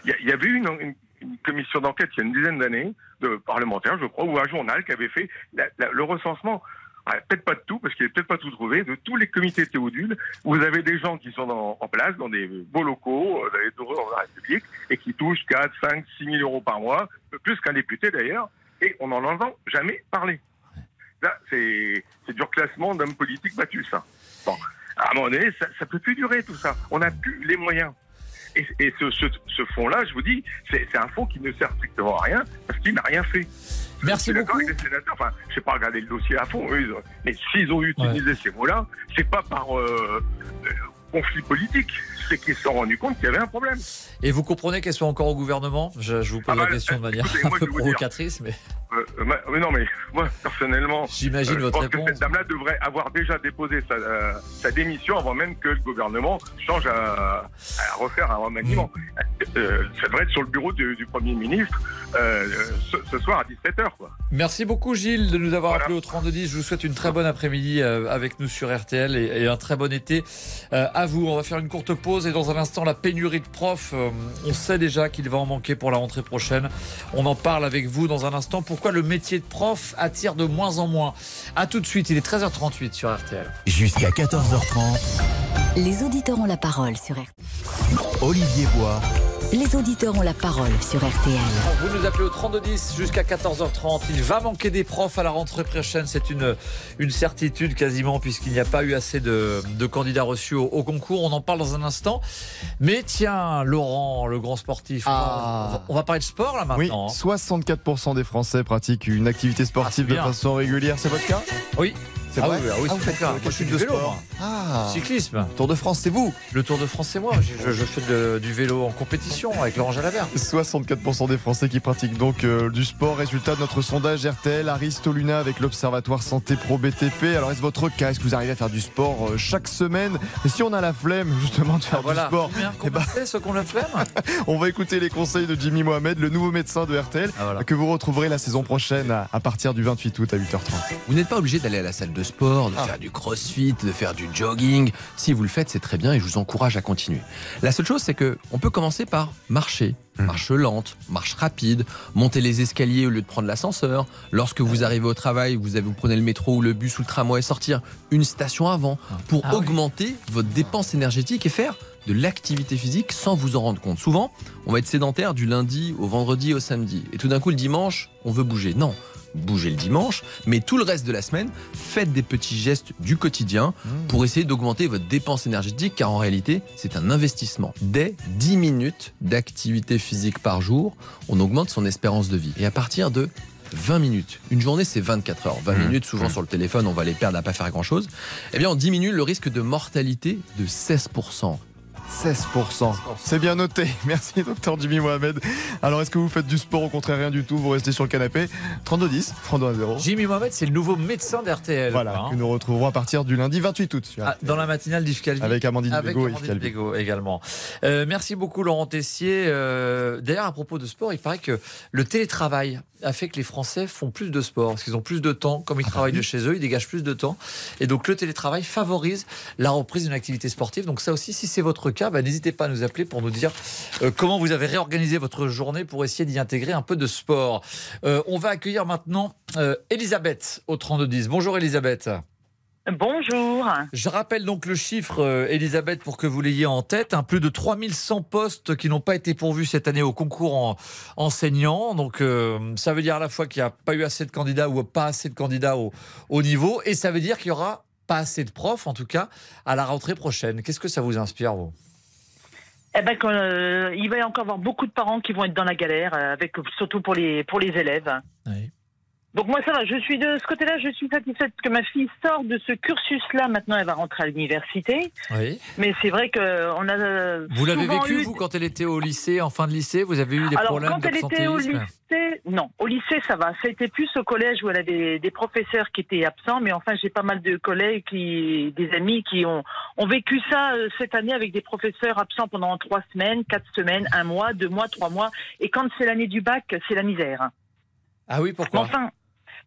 il y, avait eu une, une- une commission d'enquête il y a une dizaine d'années, de parlementaires, je crois, ou un journal qui avait fait la- la- le recensement. ah, Peut-être pas de tout, parce qu'il n'est peut-être pas tout trouvé, de tous les comités Théodule. où Vous avez des gens qui sont dans- en place dans des beaux locaux, euh, dans les tours dans la République, et qui touchent 4, 5, 6 000 euros par mois, plus qu'un député d'ailleurs, et on n'en entend jamais parler. Là, c'est c'est du reclassement d'hommes politiques battus, ça. Bon, à un moment donné, ça, ça peut plus durer tout ça. On n'a plus les moyens. Et, et ce, ce, ce fonds-là, je vous dis, c'est un fonds qui ne sert strictement à rien parce qu'il n'a rien fait. Merci beaucoup. Avec les sénateurs, enfin, je sais pas regarder le dossier à fond, eux, mais s'ils ont utilisé ces mots-là, c'est pas par euh, euh, conflit politique, c'est qu'ils se sont rendus compte qu'il y avait un problème. Et vous comprenez qu'elles soient encore au gouvernement? Je, je vous pose Ah bah, la question de manière écoutez, un moi, peu dire. provocatrice, mais Euh, euh, ma- mais non, mais moi, personnellement, J'imagine je votre pense réponse. que cette dame-là devrait avoir déjà déposé sa, euh, sa démission avant même que le gouvernement change à, à refaire un remaniement. Euh, ça devrait être sur le bureau du, du Premier ministre euh, ce, ce soir à 17h. Quoi. Merci beaucoup Gilles de nous avoir appelé au 3210. Je vous souhaite une très bonne après-midi euh, avec nous sur RTL et, et un très bon été euh, à vous. On va faire une courte pause et dans un instant la pénurie de profs. euh, on sait déjà qu'il va en manquer pour la rentrée prochaine. On en parle avec vous dans un instant. Pourquoi le métier de prof attire de moins en moins? À tout de suite. Il est 13h38 sur RTL. Jusqu'à 14h30, Les auditeurs ont la parole sur RTL. Olivier Bois. Les auditeurs ont la parole sur RTL. Vous nous appelez au 3210 jusqu'à 14h30. Il va manquer des profs à la rentrée prochaine. C'est une, une certitude quasiment puisqu'il n'y a pas eu assez de, de candidats reçus au, au concours. On en parle dans un instant. Mais tiens, Laurent, le grand sportif, on va- on, va, parler de sport là Oui, maintenant. hein. 64% des Français pratiquent une activité sportive Ah, de façon régulière. C'est votre cas? Oui. C'est Ah vrai oui, ah oui, Ah, vous c'est faites Moi, je du de vélo, sport moi. Ah Cyclisme. Tour de France, c'est vous Le Tour de France, c'est moi. Je, je fais de- du vélo en compétition avec Laurent Jalabert. 64% des Français qui pratiquent donc euh, du sport. Résultat de notre sondage RTL, Aristoluna avec l'Observatoire Santé Pro BTP. Alors est-ce votre cas? Est-ce que vous arrivez à faire du sport euh, chaque semaine? Et si on a la flemme justement de faire Voilà. du sport, ceux qu'on la flemme [laughs] on va écouter les conseils de Jimmy Mohamed, le nouveau médecin de RTL, Ah, que vous retrouverez la saison prochaine à, à partir du 28 août à 8h30. Vous n'êtes pas obligé d'aller à la salle de sport, de Ah. faire du crossfit, de faire du jogging. Si vous le faites, c'est très bien et je vous encourage à continuer. La seule chose, c'est que on peut commencer par marcher. Marche lente, marche rapide, monter les escaliers au lieu de prendre l'ascenseur. Lorsque vous arrivez au travail, vous, avez, vous prenez le métro ou le bus ou le tramway, sortir une station avant pour Ah oui. augmenter votre dépense énergétique et faire de l'activité physique sans vous en rendre compte. Souvent, on va être sédentaire du lundi au vendredi au samedi. Et tout d'un coup, le dimanche, on veut bouger. Non, bougez le dimanche, mais tout le reste de la semaine, faites des petits gestes du quotidien pour essayer d'augmenter votre dépense énergétique, car en réalité, c'est un investissement. Dès 10 minutes d'activité physique par jour, on augmente son espérance de vie. Et à partir de 20 minutes. Une journée, c'est 24 heures. 20 minutes, souvent sur le téléphone, on va les perdre à pas faire grand-chose. Eh bien, on diminue le risque de mortalité de 16%. 16%. C'est bien noté. [laughs] Merci, docteur Jimmy Mohamed. Alors, est-ce que vous faites du sport Au contraire, rien du tout? Vous restez sur le canapé. 32-10, 32-0. Jimmy Mohamed, c'est le nouveau médecin d'RTL. Voilà, hein. que nous retrouverons à partir du lundi 28 août. Ah, dans la matinale d'Yves Calvi. Avec Amandine Avec Bégaud et Amandine Yves Calvi. Bégaud également. Euh, merci beaucoup Laurent Tessier. Euh, D'ailleurs, à propos de sport, il paraît que le télétravail a fait que les Français font plus de sport, parce qu'ils ont plus de temps. Comme ils Ah bah travaillent de chez eux, ils dégagent plus de temps. Et donc le télétravail favorise la reprise d'une activité sportive. Donc ça aussi, si c'est votre cas, bah, n'hésitez pas à nous appeler pour nous dire euh, comment vous avez réorganisé votre journée pour essayer d'y intégrer un peu de sport. Euh, on va accueillir maintenant euh, Elisabeth au 3210. Bonjour Elisabeth. Bonjour. Je rappelle donc le chiffre, euh, Elisabeth, pour que vous l'ayez en tête. Plus de 3100 postes qui n'ont pas été pourvus cette année au concours en enseignant. Donc, euh, ça veut dire à la fois qu'il n'y a pas eu assez de candidats ou pas assez de candidats au, au niveau. Et ça veut dire qu'il y aura pas assez de profs, en tout cas, à la rentrée prochaine. Qu'est-ce que ça vous inspire, vous? Eh ben, euh, il va y encore avoir beaucoup de parents qui vont être dans la galère, euh, avec surtout pour les pour les élèves. Donc moi ça va, je suis de ce côté-là, je suis satisfaite que ma fille sort de ce cursus-là. Maintenant, elle va rentrer à l'université. Oui. Mais c'est vrai que on a. euh, Vous l'avez vécu, eu- vous, quand elle était au lycée, en fin de lycée? Vous avez eu des Alors, problèmes quand elle était au lycée, non, au lycée, ça va. Ça a été plus au collège où elle avait des professeurs qui étaient absents, mais enfin, j'ai pas mal de collègues, qui, des amis qui ont, ont vécu ça euh, cette année avec des professeurs absents pendant trois semaines, quatre semaines, un mois, deux mois, trois mois. Et quand c'est l'année du bac, c'est la misère. Ah oui, pourquoi? Enfin,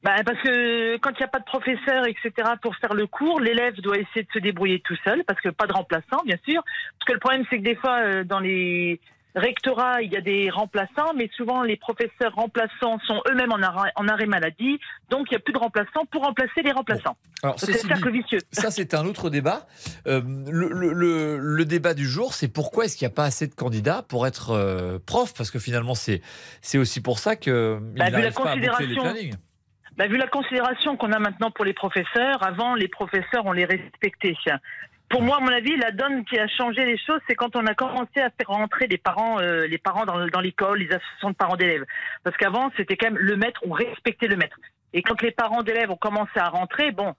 bah, parce que quand il n'y a pas de professeur, etc., pour faire le cours, l'élève doit essayer de se débrouiller tout seul, parce que pas de remplaçant, bien sûr. Parce que le problème, c'est que des fois, euh, dans les rectorats, il y a des remplaçants, mais souvent les professeurs remplaçants sont eux-mêmes en arrêt, en arrêt maladie, donc il n'y a plus de remplaçants pour remplacer les remplaçants. Alors, c'est le cercle vicieux. Ça, c'est un autre débat. Euh, le, le- le- le débat du jour, c'est pourquoi est-ce qu'il n'y a pas assez de candidats pour être euh, prof? Parce que finalement, c'est aussi pour ça qu'il Bah, vu la pas à boucler les considération- plannings. Bah, vu la considération qu'on a maintenant pour les professeurs, avant les professeurs on les respectait. Pour moi, à mon avis, la donne qui a changé les choses, c'est quand on a commencé à faire rentrer les parents, euh, les parents dans, l'école, les associations de parents d'élèves. Parce qu'avant, c'était quand même le maître, on respectait le maître. Et quand les parents d'élèves ont commencé à rentrer, bon,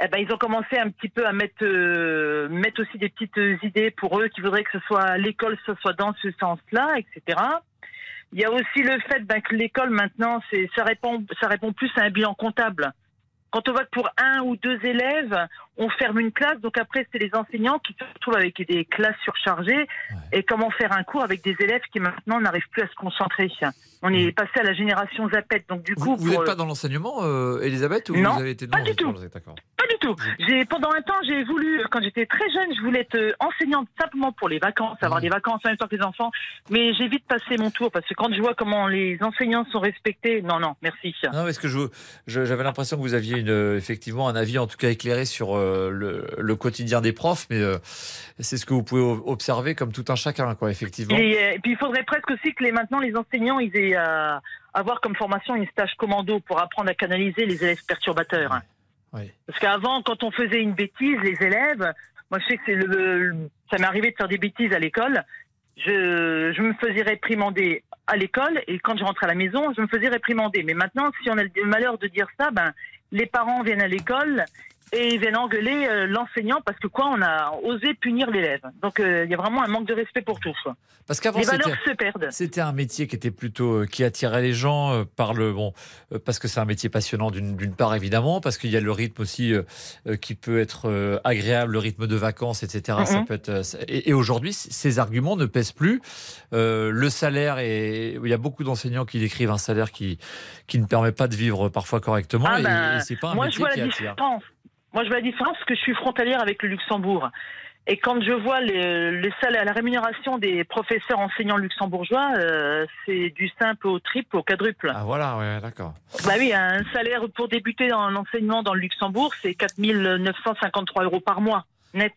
eh ben, ils ont commencé un petit peu à mettre, euh, mettre aussi des petites idées pour eux qui voudraient que ce soit l'école, ce soit dans ce sens-là, etc. Il y a aussi le fait ben, que l'école maintenant, c'est, ça répond, ça répond plus à un bilan comptable. Quand on voit que pour un ou deux élèves, on ferme une classe, donc après c'est les enseignants qui se retrouvent avec des classes surchargées et comment faire un cours avec des élèves qui maintenant n'arrivent plus à se concentrer. On est passé à la génération Zapette, donc du coup. Vous n'êtes pas dans l'enseignement, euh, Elisabeth, ou Non, vous avez été pas non, du tout. Pas du tout. J'ai pendant un temps, j'ai voulu, quand j'étais très jeune, je voulais être euh, enseignante simplement pour les vacances, avoir des vacances en même temps que les enfants. Mais j'ai vite passé mon tour parce que quand je vois comment les enseignants sont respectés, non, non, merci. Non, parce que je, je- j'avais l'impression que vous aviez une, euh, effectivement un avis en tout cas éclairé sur euh, le, le quotidien des profs, mais euh, c'est ce que vous pouvez observer comme tout un chacun, quoi, effectivement. Et, euh, et puis il faudrait presque aussi que les, maintenant les enseignants ils aient à avoir comme formation une stage commando pour apprendre à canaliser les élèves perturbateurs. Parce qu'avant, quand on faisait une bêtise, les élèves, moi je sais que ça m'est arrivé de faire des bêtises à l'école. Je, je me faisais réprimander à l'école et quand je rentrais à la maison, je me faisais réprimander. Mais maintenant, si on a le malheur de dire ça, ben les parents viennent à l'école et ils viennent engueuler euh, l'enseignant parce que quoi, on a osé punir l'élève. Donc euh, il y a vraiment un manque de respect pour tous. Parce qu'avant, les valeurs c'était- se perdent. C'était un métier qui était plutôt euh, qui attirait les gens par le bon parce que c'est un métier passionnant d'une part évidemment parce qu'il y a le rythme aussi qui peut être agréable le rythme de vacances etc ça Mhm. peut être et, et aujourd'hui ces arguments ne pèsent plus le salaire et il y a beaucoup d'enseignants qui décrivent un salaire qui qui ne permet pas de vivre parfois correctement Ah et, ben, et c'est pas un moi, je métier vois qui la attire différence. Moi, je vois la différence parce que je suis frontalière avec le Luxembourg. Et quand je vois les, les salaires, la rémunération des professeurs enseignants luxembourgeois, euh, c'est du simple au triple, au quadruple. ah voilà ouais d'accord Bah oui, un salaire pour débuter dans l'enseignement dans le Luxembourg, c'est 4 953 euros par mois, net.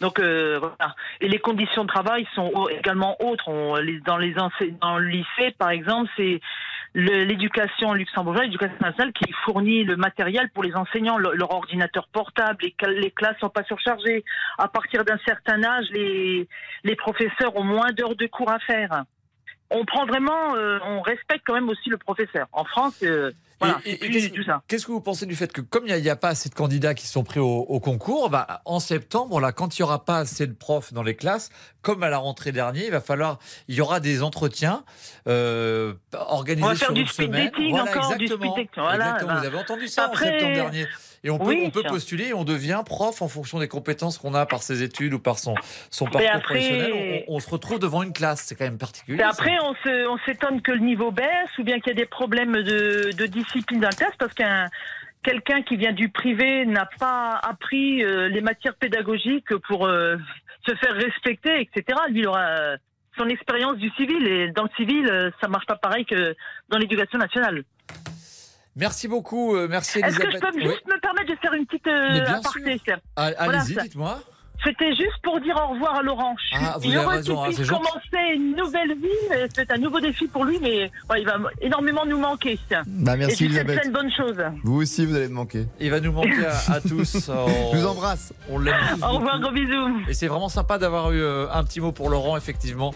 Donc euh, voilà. Et les conditions de travail sont également autres. On- les- dans les dans le lycée, par exemple, c'est l'éducation luxembourgeoise, l'éducation nationale, qui fournit le matériel pour les enseignants, le- leur ordinateur portable, les, les classes sont pas surchargées. À partir d'un certain âge, les, les professeurs ont moins d'heures de cours à faire. On prend vraiment, euh, on respecte quand même aussi le professeur. En France, euh, voilà, Et- et- c'est et plus qu'est-ce- du tout ça. Qu'est-ce que vous pensez du fait que comme il n'y a, pas assez de candidats qui sont pris au, au concours, bah, en septembre, là, quand il n'y aura pas assez de profs dans les classes, comme à la rentrée dernière, il va falloir, il y aura des entretiens euh, organisés On va faire sur du une speed semaine. dating Voilà, encore, du exactement. speed dating, voilà, Exactement. bah. Vous avez entendu ça Après- en septembre dernier. Et on peut, Oui, on peut postuler et on devient prof en fonction des compétences qu'on a par ses études ou par son, parcours après- professionnel. On, on se retrouve devant une classe, c'est quand même particulier. Ça. après, on s'étonne que le niveau baisse ou bien qu'il y a des problèmes de, de discipline dans le test parce qu'un quelqu'un qui vient du privé n'a pas appris euh, les matières pédagogiques pour euh, se faire respecter, etc. Lui, il aura euh, son expérience du civil et dans le civil, ça marche pas pareil que dans l'éducation nationale. Merci beaucoup, euh, merci Est-ce Elisabeth. que je peux Oui. juste me permettre de faire une petite euh, aparté Voilà, Allez-y, dites-moi. C'était juste pour dire au revoir à Laurent. Je suis Ah, vous avez raison, hein, c'est gentil. commencer une nouvelle vie. C'est un nouveau défi pour lui, mais ouais, il va énormément nous manquer. Bah, merci, Et souhaite Elisabeth. plein de bonnes choses. Vous aussi, vous allez me manquer. Il va nous manquer à, à tous. On- [laughs] Je vous embrasse. On l'aime tous Au revoir, beaucoup. gros bisous. Et c'est vraiment sympa d'avoir eu euh, un petit mot pour Laurent, effectivement,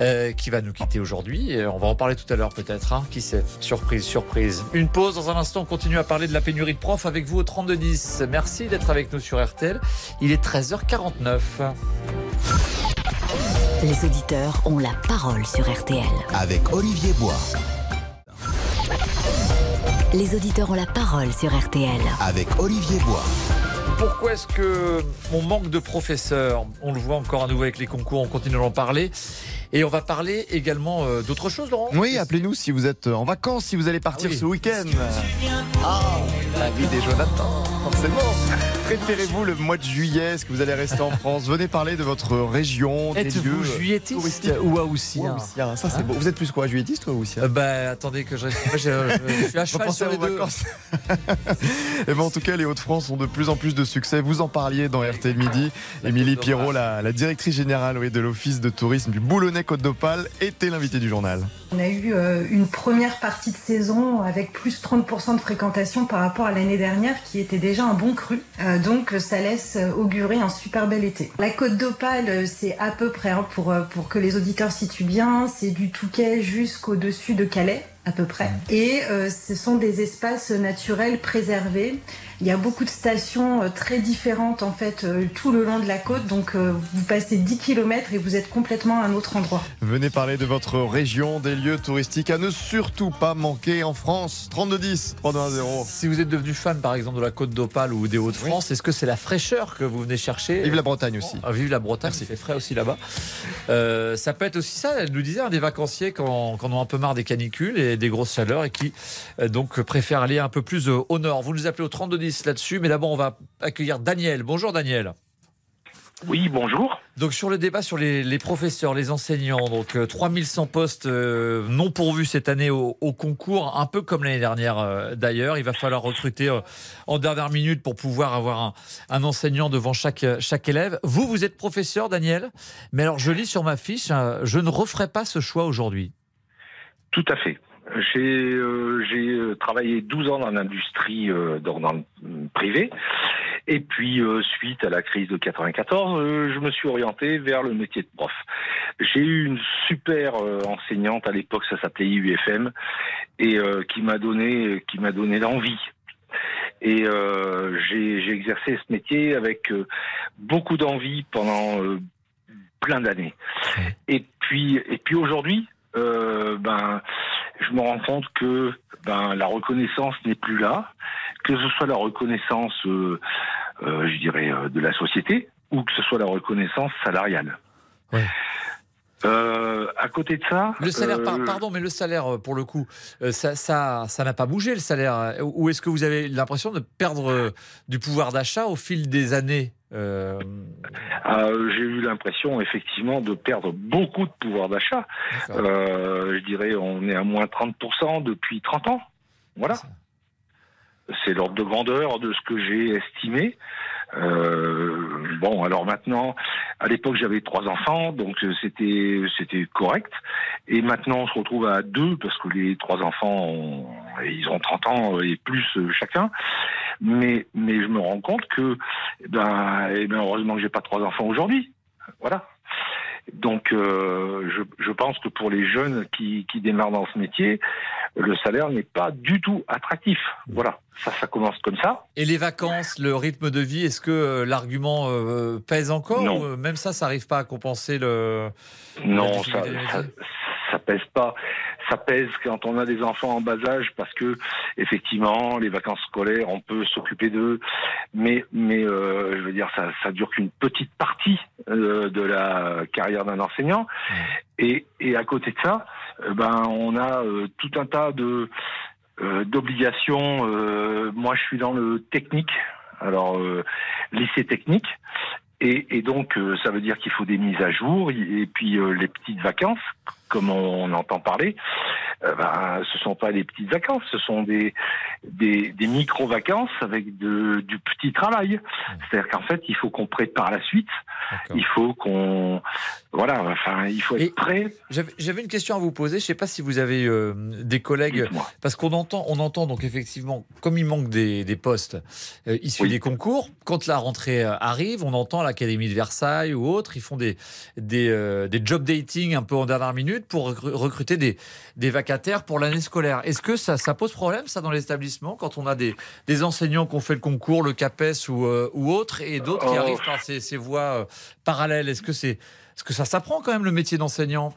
euh, qui va nous quitter aujourd'hui. Et On va en parler tout à l'heure, peut-être. hein. Qui sait? Surprise, surprise. Une pause. Dans un instant, on continue à parler de la pénurie de profs avec vous au 3210. Merci d'être avec nous sur RTL. Il est 13h49. Les auditeurs ont la parole sur RTL. Avec Olivier Bois. Les auditeurs ont la parole sur RTL. Avec Olivier Bois. Pourquoi est-ce que on manque de professeurs? On le voit encore à nouveau avec les concours, on continue d'en parler. Et on va parler également euh, d'autres choses, Laurent? Oui, appelez-nous si vous êtes en vacances, si vous allez partir Ah oui. ce week-end. Ah, la vie des Jonathan, forcément. Préférez-vous le mois de juillet? Est-ce que vous allez rester en [laughs] France? Venez parler de votre région, des lieux touristiques. ou haussien? Ça, c'est Hein? beau. Vous êtes plus quoi, juillettiste ou haussien? Euh, bah, attendez que je, moi, je, je- suis à cheval sur les deux. Et [laughs] ben en tout cas, les Hauts-de-France ont de plus en plus de succès. Vous en parliez dans RTL Midi. Émilie Pierrot, la, la directrice générale oui, de l'Office de tourisme du Boulonnais-Côte d'Opale, était l'invitée du journal. On a eu euh, une première partie de saison avec plus 30% de fréquentation par rapport à l'année dernière qui était déjà un bon cru. Euh, donc ça laisse euh, augurer un super bel été. La côte d'Opale, c'est à peu près, hein, pour, que les auditeurs situent bien, c'est du Touquet jusqu'au-dessus de Calais. à peu près. Et ce sont des espaces naturels préservés. Il y a beaucoup de stations euh, très différentes en fait euh, tout le long de la côte. Donc euh, vous passez 10 km et vous êtes complètement à un autre endroit. Venez parler de votre région, des lieux touristiques à ne surtout pas manquer en France. 3210, 3210. Si vous êtes devenu fan par exemple de la Côte d'Opale ou des Hauts-de-France, est-ce que c'est la fraîcheur que vous venez chercher? Vive la Bretagne aussi. Ah, vive la Bretagne, c'est fait frais aussi là-bas. Euh, ça peut être aussi ça, elle nous disait, hein, des vacanciers quand, quand on a un peu marre des canicules et des grosses chaleurs et qui euh, donc préfèrent aller un peu plus au nord. Vous nous appelez au 3210 là-dessus, mais d'abord on va accueillir Daniel. Bonjour Daniel. Oui, bonjour. Donc sur le débat sur les, les professeurs, les enseignants, donc euh, 3100 postes euh, non pourvus cette année au, au concours, un peu comme l'année dernière euh, d'ailleurs. Il va falloir recruter euh, en dernière minute pour pouvoir avoir un, un enseignant devant chaque, chaque élève. Vous, vous êtes professeur, Daniel, mais alors je lis sur ma fiche, euh, je ne referai pas ce choix aujourd'hui. Tout à fait. J'ai euh, j'ai, euh, travaillé 12 ans dans l'industrie, euh, dans, dans le privé. Et puis, euh, suite à la crise de 94, euh, je me suis orienté vers le métier de prof. J'ai eu une super euh, enseignante à l'époque, ça s'appelait IUFM, et euh, qui m'a donné, qui m'a donné l'envie. Et euh, j'ai exercé ce métier avec euh, beaucoup d'envie pendant euh, plein d'années. Et puis, et puis aujourd'hui, euh, ben, je me rends compte que ben, la reconnaissance n'est plus là, que ce soit la reconnaissance, euh, euh, je dirais, euh, de la société, ou que ce soit la reconnaissance salariale. Euh, à côté de ça, Le salaire, par- pardon, mais le salaire, pour le coup, ça ça ça n'a pas bougé le salaire. Ou est-ce que vous avez l'impression de perdre du pouvoir d'achat au fil des années? Euh, Euh, j'ai eu l'impression effectivement de perdre beaucoup de pouvoir d'achat. Euh, je dirais on est à moins 30% depuis 30 ans. Voilà. C'est l'ordre de grandeur de ce que j'ai estimé. Euh, bon, alors maintenant, à l'époque j'avais trois enfants, donc c'était c'était correct. Et maintenant on se retrouve à deux parce que les trois enfants, ont- ils ont 30 ans et plus chacun. Mais mais je me rends compte que eh ben, eh ben heureusement que j'ai pas trois enfants aujourd'hui. Voilà. Donc, euh, je, je pense que pour les jeunes qui, qui démarrent dans ce métier, le salaire n'est pas du tout attractif. Voilà, ça, ça commence comme ça. Et les vacances, le rythme de vie, est-ce que euh, l'argument euh, pèse encore Non. ou, Même ça, ça n'arrive pas à compenser le. Non, ça, ça, ça pèse pas. Ça pèse quand on a des enfants en bas âge parce que effectivement, les vacances scolaires, on peut s'occuper d'eux, mais mais euh, je veux dire, ça ça dure qu'une petite partie euh, de la carrière d'un enseignant. Et et à côté de ça, euh, ben on a tout un tas de d'obligations. Moi, je suis dans le technique. Alors, lycée technique. Et, et donc, ça veut dire qu'il faut des mises à jour et puis les petites vacances, comme on, entend parler. Euh, ben, ce sont pas des petites vacances, ce sont des des, des micro vacances avec de, du petit travail. C'est-à-dire qu'en fait, il faut qu'on prépare la suite. Il faut qu'on voilà, enfin, il faut être prêt. J'avais une question à vous poser. Je ne sais pas si vous avez euh, des collègues, parce qu'on entend, on entend donc effectivement, comme il manque des, des postes euh, issus des concours, quand la rentrée euh, arrive, on entend l'Académie de Versailles ou autres, ils font des des, euh, des job dating un peu en dernière minute pour recru- recruter des, des vacataires pour l'année scolaire. Est-ce que ça, ça pose problème ça dans l'établissement quand on a des, des enseignants qui ont fait le concours, le CAPES ou, euh, ou autre, et d'autres qui Oh. arrivent par ces, ces voies euh, parallèles? Est-ce que c'est est-ce que ça s'apprend quand même le métier d'enseignant?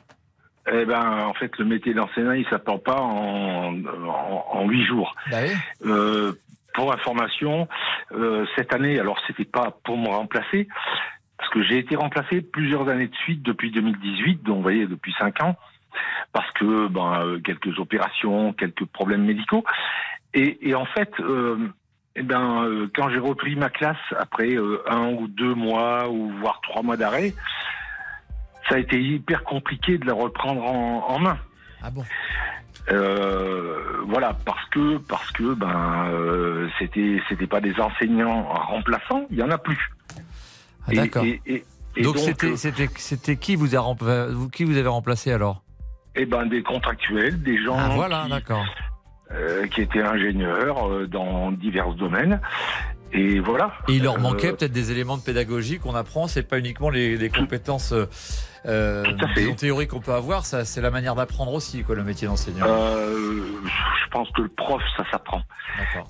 Eh ben, en fait, le métier d'enseignant, il s'apprend pas en huit jours. Bah Euh, pour information, euh, cette année, alors c'était pas pour me remplacer, parce que j'ai été remplacé plusieurs années de suite depuis 2018, donc vous voyez depuis cinq ans, parce que ben euh, quelques opérations, quelques problèmes médicaux, et, et en fait. euh, eh ben, euh, quand j'ai repris ma classe après euh, un ou deux mois ou voire trois mois d'arrêt, ça a été hyper compliqué de la reprendre en, en main. Ah bon? Euh, voilà, parce que parce que ben euh, c'était c'était pas des enseignants remplaçants, il y en a plus. Ah, D'accord. Et, et- et donc c'était euh, c'était qui vous a rempla- vous- qui vous avez remplacé alors? Eh ben des contractuels, des gens Ah voilà, qui, d'accord. euh, qui étaient ingénieurs euh, dans divers domaines Et voilà. Et il leur Euh, manquait peut-être des éléments de pédagogie qu'on apprend. C'est pas uniquement les, les compétences euh, euh, théoriques qu'on peut avoir. Ça, c'est la manière d'apprendre aussi, quoi, le métier d'enseignant. Euh, je pense que le prof, ça s'apprend.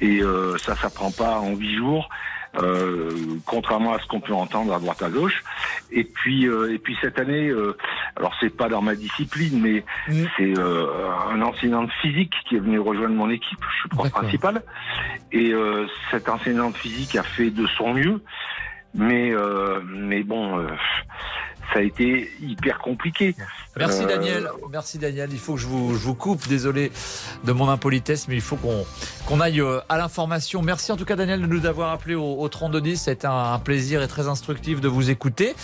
Et euh, ça s'apprend pas en huit jours, euh, contrairement à ce qu'on peut entendre à droite à gauche. Et puis, euh, et puis cette année, euh, alors c'est pas dans ma discipline, mais c'est euh, un enseignant de physique qui est venu rejoindre mon équipe. Je suis prof principal. Et euh, cet enseignant de physique a fait de son mieux, mais euh, mais bon. Ça a été hyper compliqué. Merci Euh, Daniel, merci Daniel. Il faut que je vous, je vous coupe, désolé de mon impolitesse, mais il faut qu'on aille euh, à l'information. Merci en tout cas Daniel de nous avoir appelé au, au 3210. C'était un, un plaisir et très instructif de vous écouter.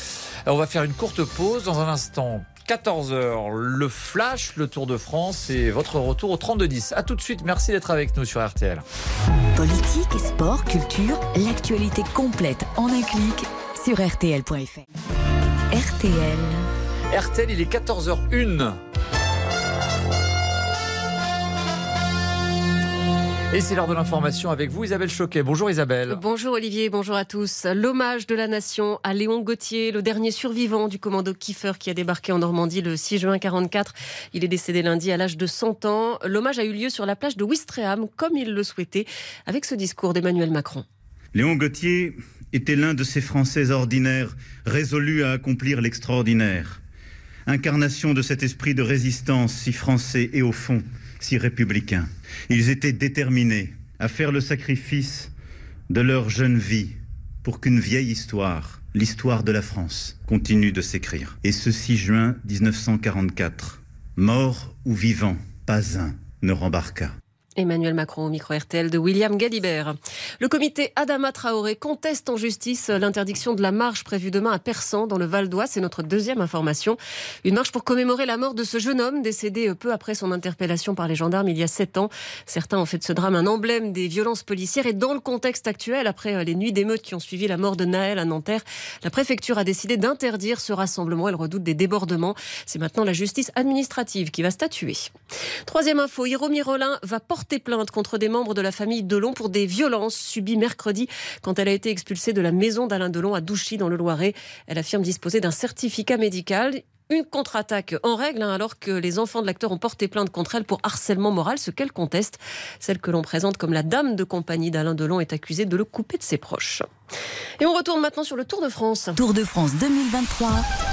On va faire une courte pause dans un instant. 14h, le flash, le Tour de France et votre retour au 3210. A tout de suite, merci d'être avec nous sur RTL. Politique, sport, culture, l'actualité complète en un clic sur rtl.fr. RTL. RTL, il est 14h01. Et c'est l'heure de l'information avec vous, Isabelle Choquet. Bonjour Isabelle. Bonjour Olivier, bonjour à tous. L'hommage de la nation à Léon Gauthier, le dernier survivant du commando Kiefer qui a débarqué en Normandie le 6 juin 44. Il est décédé lundi à l'âge de 100 ans. L'hommage a eu lieu sur la plage de Ouistreham, comme il le souhaitait, avec ce discours d'Emmanuel Macron. Léon Gauthier était l'un de ces Français ordinaires, résolus à accomplir l'extraordinaire. Incarnation de cet esprit de résistance si français et au fond si républicain. Ils étaient déterminés à faire le sacrifice de leur jeune vie pour qu'une vieille histoire, l'histoire de la France, continue de s'écrire. Et ce 6 juin 1944, mort ou vivant, pas un ne rembarqua. Emmanuel Macron au micro RTL de William Galibert. Le comité Adama Traoré conteste en justice l'interdiction de la marche prévue demain à Persan dans le Val d'Oise. C'est notre deuxième information. Une marche pour commémorer la mort de ce jeune homme décédé peu après son interpellation par les gendarmes il y a sept ans. Certains ont fait de ce drame un emblème des violences policières et dans le contexte actuel, après les nuits d'émeutes qui ont suivi la mort de Naël à Nanterre, la préfecture a décidé d'interdire ce rassemblement. Elle redoute des débordements. C'est maintenant la justice administrative qui va statuer. Troisième info, Hiromi Rollin va porter plainte contre des membres de la famille Delon pour des violences subies mercredi quand elle a été expulsée de la maison d'Alain Delon à Douchy dans le Loiret. Elle affirme disposer d'un certificat médical. Une contre-attaque en règle, hein, alors que les enfants de l'acteur ont porté plainte contre elle pour harcèlement moral, ce qu'elle conteste. Celle que l'on présente comme la dame de compagnie d'Alain Delon est accusée de le couper de ses proches. Et on retourne maintenant sur le Tour de France. Tour de France 2023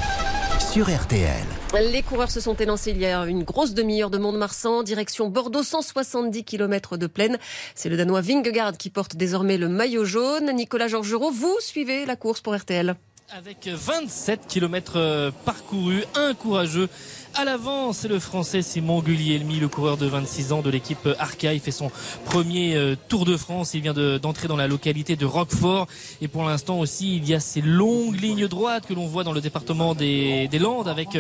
Les coureurs se sont élancés il y a une grosse demi-heure de Mont-de-Marsan, direction Bordeaux, 170 km de plaine. C'est le Danois Vingegaard qui porte désormais le maillot jaune. Nicolas Georgerot, vous suivez la course pour RTL Avec 27 km parcourus, un courageux à l'avant, c'est le français Simon Guglielmi, le coureur de 26 ans de l'équipe Arca. Il fait son premier euh, Tour de France. Il vient de- d'entrer dans la localité de Roquefort. Et pour l'instant aussi, il y a ces longues lignes droites que l'on voit dans le département des, des Landes avec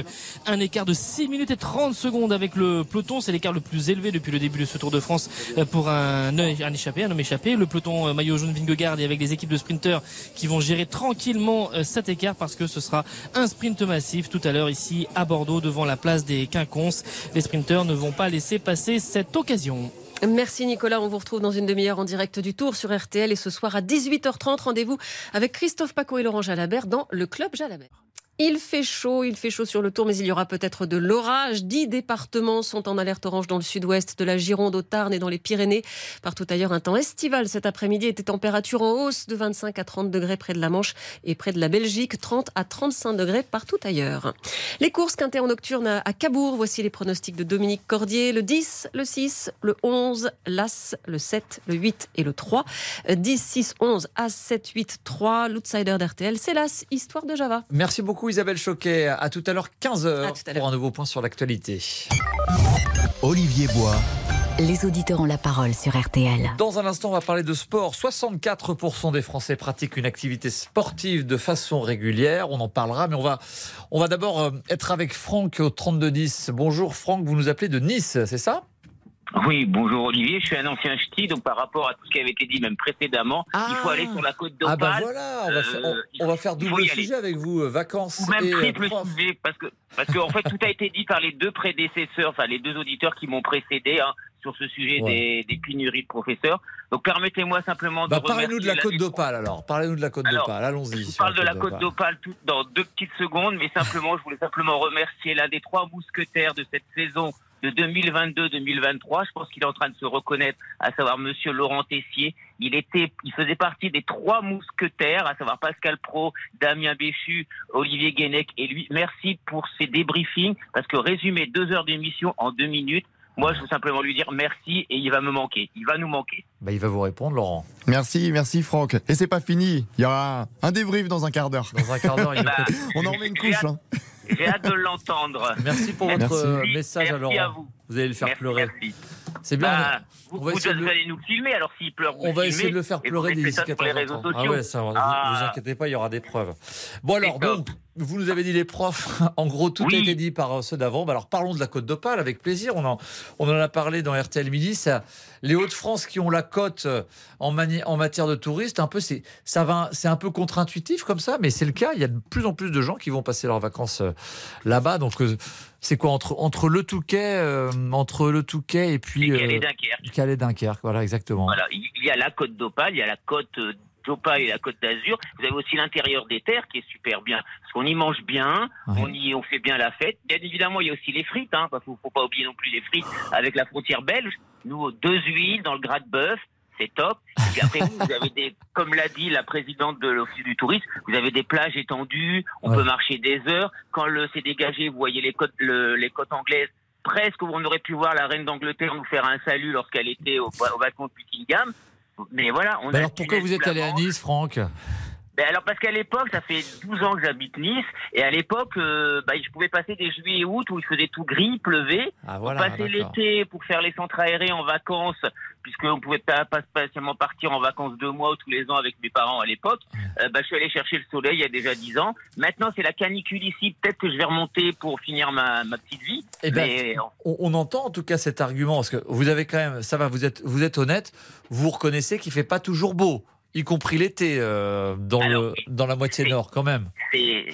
un écart de 6 minutes et 30 secondes avec le peloton. C'est l'écart le plus élevé depuis le début de ce Tour de France euh, pour un, échappé, un homme échappé. Le peloton euh, maillot jaune Vingegaard et avec les équipes de sprinteurs qui vont gérer tranquillement euh, écart parce que ce sera un sprint massif tout à l'heure ici à Bordeaux devant la place des Quinconces. Les sprinteurs ne vont pas laisser passer cette occasion. Merci Nicolas, on vous retrouve dans une demi-heure en direct du Tour sur RTL et ce soir à 18h30, rendez-vous avec Christophe Paco et Laurent Jalabert dans le Club Jalabert. Il fait chaud, il fait chaud sur le tour, mais il y aura peut-être de l'orage. Dix départements sont en alerte orange dans le sud-ouest, de la Gironde au Tarn et dans les Pyrénées. Partout ailleurs, un temps estival cet après-midi et des en hausse de 25 à 30 degrés près de la Manche et près de la Belgique, 30 à 35 degrés partout ailleurs. Les courses quintées en nocturne à Cabourg, voici les pronostics de Dominique Cordier. Le 10, le 6, le 11, l'As, le 7, le 8 et le 3. Euh, 10, 6, 11, As, 7, 8, 3. L'outsider d'RTL, c'est l'As, histoire de Java. Merci beaucoup Isabelle Choquet. À tout à l'heure 15h pour un nouveau point sur l'actualité. Olivier Bois. Les auditeurs ont la parole sur RTL. Dans un instant, on va parler de sport. 64% des Français pratiquent une activité sportive de façon régulière. On en parlera, mais on va, on va d'abord euh, être avec Franck au 3210. Bonjour Franck, vous nous appelez de Nice, c'est ça? Oui, bonjour Olivier, je suis un ancien ch'ti, donc par rapport à tout ce qui avait été dit même précédemment, il faut aller sur la côte d'Opale. Ah bah voilà, on va, faire, Euh, on- va faire double aller. sujet avec vous, euh, vacances Ou même et euh, triple prof. sujet, parce que parce que en fait tout a été dit par les deux prédécesseurs, enfin les deux auditeurs qui m'ont précédé hein, sur ce sujet Ouais. des, des pénuries de professeurs. Donc permettez-moi simplement de Bah, Parlez-nous de la côte d'Opale alors, parlez-nous de la côte d'Opale, allons-y. Je parle de la côte d'Opale. dans deux petites secondes, mais simplement, je voulais simplement remercier l'un des trois mousquetaires de cette saison de 2022-2023. Je pense qu'il est en train de se reconnaître, à savoir Monsieur Laurent Tessier. Il était, il faisait partie des trois mousquetaires, à savoir Pascal Pro, Damien Béchu, Olivier Guénec et lui. Merci pour ces débriefings, parce que résumer deux heures d'émission en deux minutes, moi, je veux simplement lui dire merci et il va me manquer. Il va nous manquer. Bah, il va vous répondre, Laurent. Merci, merci Franck. Et c'est pas fini. Il y aura un débrief dans un quart d'heure. Dans un quart d'heure, il [laughs] Bah, On en remet une couche. hein. J'ai hâte de l'entendre. Merci pour votre Merci. euh, message à Merci Laurent. à vous. Vous allez le faire Merci, pleurer. C'est bien. Bah, on vous, va vous le- allez nous filmer alors s'il pleure. vous On va essayer de le faire vous pleurer sur les 14 réseaux ans. Ah ouais, ça, vous, Ah. vous inquiétez pas, il y aura des preuves. Bon alors, donc, vous nous avez dit les profs, [laughs] en gros, tout a été dit par euh, ceux d'avant. Bah, alors parlons de la Côte d'Opale avec plaisir. On en, on en a parlé dans RTL Midi. Ça, les Hauts-de-France qui ont la côte euh, en, mani- en matière de touristes, un peu, c'est, ça va, c'est un peu contre-intuitif comme ça, mais c'est le cas. Il y a de plus en plus de gens qui vont passer leurs vacances euh, là-bas. Donc, euh, c'est quoi entre, entre le Touquet, euh, entre le Touquet et puis Calais euh, Dunkerque. Calais Dunkerque, voilà exactement. Voilà, il il y a la côte d'Opale, il y a la côte euh, d'Opale et la côte d'Azur. Vous avez aussi l'intérieur des terres qui est super bien, parce qu'on y mange bien, on y on fait bien la fête. Bien évidemment, il y a aussi les frites, hein, parce qu'il faut pas oublier non plus les frites avec la frontière belge. Nous, deux huiles dans le gras de bœuf. C'est top. Et puis après, vous, avez des, comme l'a dit la présidente de l'Office du tourisme, vous avez des plages étendues, on Ouais. peut marcher des heures. Quand le c'est dégagé, vous voyez les côtes, le- les côtes anglaises presque où on aurait pu voir la reine d'Angleterre nous faire un salut lorsqu'elle était au, au balcon de Buckingham. Mais voilà, on Bah a alors pourquoi vous êtes allé à. Nice, Franck? Ben alors parce qu'à l'époque, ça fait 12 ans que j'habite Nice, et à l'époque, euh, bah, je pouvais passer des juillet et août où il faisait tout gris, il pleuvait. Ah, voilà, l'été pour faire les centres aérés en vacances, puisqu'on pouvait pas, pas spécialement partir en vacances deux mois ou tous les ans avec mes parents à l'époque. euh, bah, je suis allé chercher le soleil il y a déjà 10 ans. Maintenant, c'est la canicule ici. Peut-être que je vais remonter pour finir ma, ma petite vie. Eh ben, mais on, on entend en tout cas cet argument parce que vous avez quand même, ça va, vous êtes, vous êtes honnête, vous reconnaissez qu'il fait pas toujours beau, y compris l'été euh, dans le, dans la moitié nord quand même. il-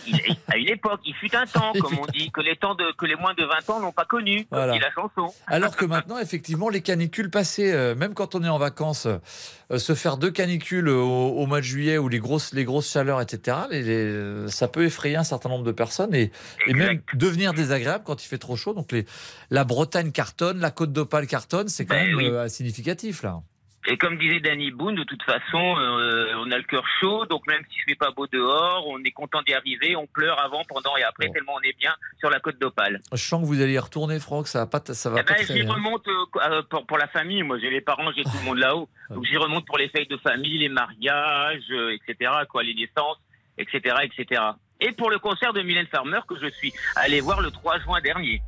à une époque, il fut un temps, [laughs] comme on dit, que les temps de que les moins de 20 ans n'ont pas connu, comme Voilà. dit la chanson. Alors que maintenant, effectivement, les canicules passées, euh, même quand on est en vacances, euh, se faire deux canicules au, au mois de juillet ou les grosses, les grosses chaleurs, etc., les- les- ça peut effrayer un certain nombre de personnes et, et même devenir désagréable quand il fait trop chaud. Donc les, la Bretagne cartonne, la Côte d'Opale cartonne, c'est quand Ben même oui. significatif là. Et comme disait Danny Boone, de toute façon, euh, on a le cœur chaud, donc même s'il fait pas beau dehors, on est content d'y arriver, on pleure avant, pendant et après, tellement on est bien sur la côte d'Opale. Je sens que vous allez y retourner, Franck, ça va pas, ça va Eh pas ben, j'y remonte euh, euh, pour, pour la famille. Moi, j'ai les parents, j'ai tout le monde là-haut. [laughs] Donc, j'y remonte pour les fêtes de famille, les mariages, euh, etc., quoi, les naissances, etc., etc. Et pour le concert de Mylène Farmer que je suis allé voir le 3 juin dernier.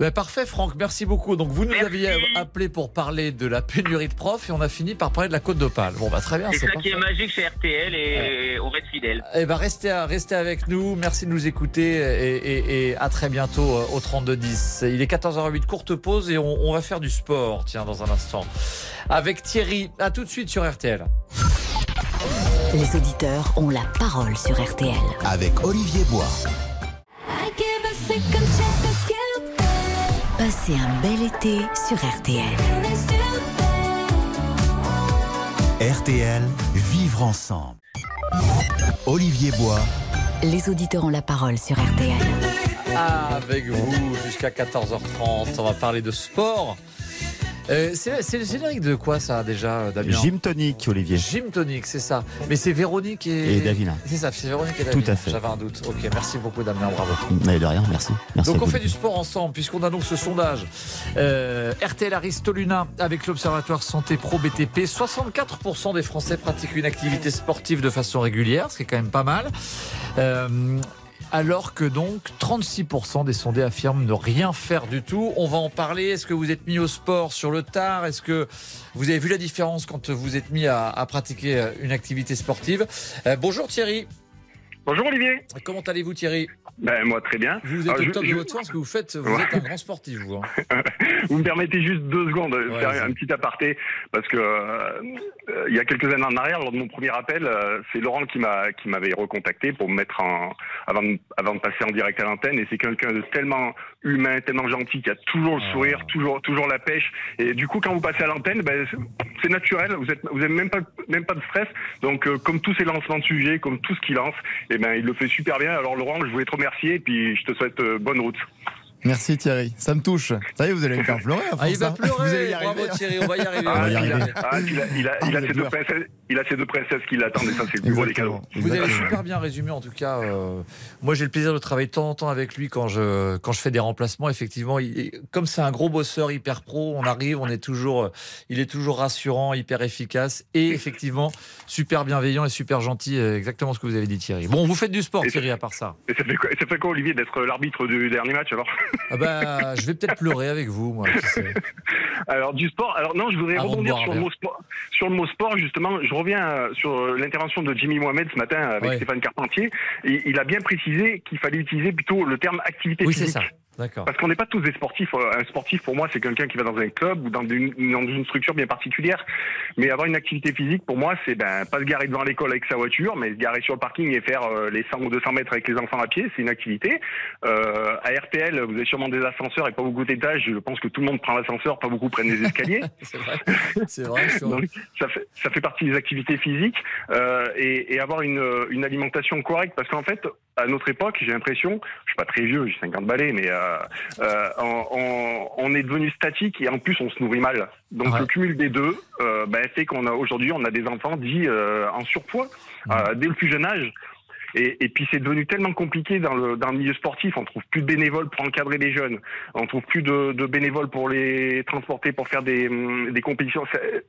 Ben, parfait, Franck, merci beaucoup. Donc, vous nous aviez appelé pour parler de la pénurie de profs et on a fini par parler de la Côte d'Opale. Bon, bah, très bien, C'est c'est ça parfait. qui est magique chez RTL et on reste fidèle. Eh ben restez, à- restez avec nous. Merci de nous écouter et, et- et à très bientôt euh, au 3210. Il est 14h08, courte pause et on, on va faire du sport, tiens, dans un instant. Avec Thierry. À tout de suite sur RTL. Les auditeurs ont la parole sur RTL. Avec Olivier Bois. Passez un bel été sur RTL. RTL, vivre ensemble. Olivier Bois. Les auditeurs ont la parole sur RTL. Avec vous jusqu'à 14h30. On va parler de sport. Euh, c'est le générique de quoi ça déjà, Damien Gym tonic, Olivier. Gym tonic, c'est ça. Mais c'est Véronique et, Et Davina. C'est ça, c'est Véronique et Tout Davina. à fait. J'avais un doute. Ok, merci beaucoup Damien, bravo. Mais de rien, merci. merci donc on vous. fait du sport ensemble puisqu'on a donc ce sondage euh, RTL Aristoluna avec l'Observatoire Santé Pro BTP. 64% des Français pratiquent une activité sportive de façon régulière, ce qui est quand même pas mal. Euh, alors que donc 36% des sondés affirment ne rien faire du tout. On va en parler. Est-ce que vous êtes mis au sport sur le tard? Est-ce que vous avez vu la différence quand vous êtes mis à, pratiquer une activité sportive? Euh, Bonjour Thierry. Bonjour Olivier. Comment allez-vous Thierry? Ben moi très bien. Vous êtes Alors, au je- top je- de votre forme, ce que vous faites, vous Ouais. êtes un grand sportif, vous. hein. [laughs] Vous me permettez juste deux secondes de Ouais, faire vas-y. un petit aparté parce que euh, euh, il y a quelques années en arrière, lors de mon premier appel, euh, c'est Laurent qui m'a qui m'avait recontacté pour me mettre en avant de, avant de passer en direct à l'antenne et c'est quelqu'un de tellement humain, tellement gentil qui a toujours le sourire, toujours toujours la pêche et du coup quand vous passez à l'antenne, ben, c'est- c'est naturel, vous êtes vous avez même pas même pas de stress donc euh, comme tous ces lancements de sujets, comme tout ce qu'il lance, et ben il le fait super bien. Alors Laurent, je voulais te remercier et puis je te souhaite euh, bonne route. Merci Thierry, ça me touche. Ça y est, vous allez me faire pleurer. à Ah, il va hein. pleurer. Vous allez y arriver. Bravo Thierry, on va y arriver. Ah, On va y il a- arriver. ah, il a, il a, il a ses deux princesses, il a ses deux princesses qui l'attendent et ça c'est le plus beau des cadeaux. Vous avez super bien résumé en tout cas. euh, moi j'ai le plaisir de travailler de temps en temps avec lui quand je, quand je fais des remplacements. Effectivement, il- comme c'est un gros bosseur hyper pro, on arrive, on est toujours, euh, il est toujours rassurant, hyper efficace et effectivement super bienveillant et super gentil. euh, Exactement ce que vous avez dit Thierry. Bon, vous faites du sport Thierry à part ça. Et ça fait quoi, ça fait quoi Olivier d'être l'arbitre du dernier match alors? Ah bah, je vais peut-être pleurer avec vous, moi. qui sait. Alors du sport. Alors non, je voudrais Avant rebondir sur le mot sport. Sur le mot sport justement, je reviens euh, sur euh, l'intervention de Jimmy Mohamed ce matin avec Ouais. Stéphane Carpentier. Et il a bien précisé qu'il fallait utiliser plutôt le terme activité Oui, c'est physique. ça. D'accord. Parce qu'on n'est pas tous des sportifs. Euh, Un sportif, pour moi, c'est quelqu'un qui va dans un club ou dans une, dans une structure bien particulière. Mais avoir une activité physique, pour moi, c'est ben, pas se garer devant l'école avec sa voiture, mais se garer sur le parking et faire euh, les 100 ou 200 mètres avec les enfants à pied, c'est une activité. Euh, à RTL, vous avez sûrement des ascenseurs et pas beaucoup d'étages. Je pense que tout le monde prend l'ascenseur, pas beaucoup prennent les escaliers. [laughs] c'est vrai. C'est vrai. Donc, ça, fait, ça fait partie des activités physiques euh, et, et avoir une, une alimentation correcte parce qu'en fait, à notre époque, j'ai l'impression, je suis pas très vieux, j'ai 50 balais, mais on, on- on est devenu statique et en plus on se nourrit mal. Donc le cumul des deux euh, ben, fait qu'on a aujourd'hui on a des enfants dits euh, en surpoids euh, dès le plus jeune âge. Et, et puis c'est devenu tellement compliqué dans le, dans le milieu sportif. On trouve plus de bénévoles pour encadrer les jeunes. On trouve plus de, de bénévoles pour les transporter, pour faire des, hum, des compétitions.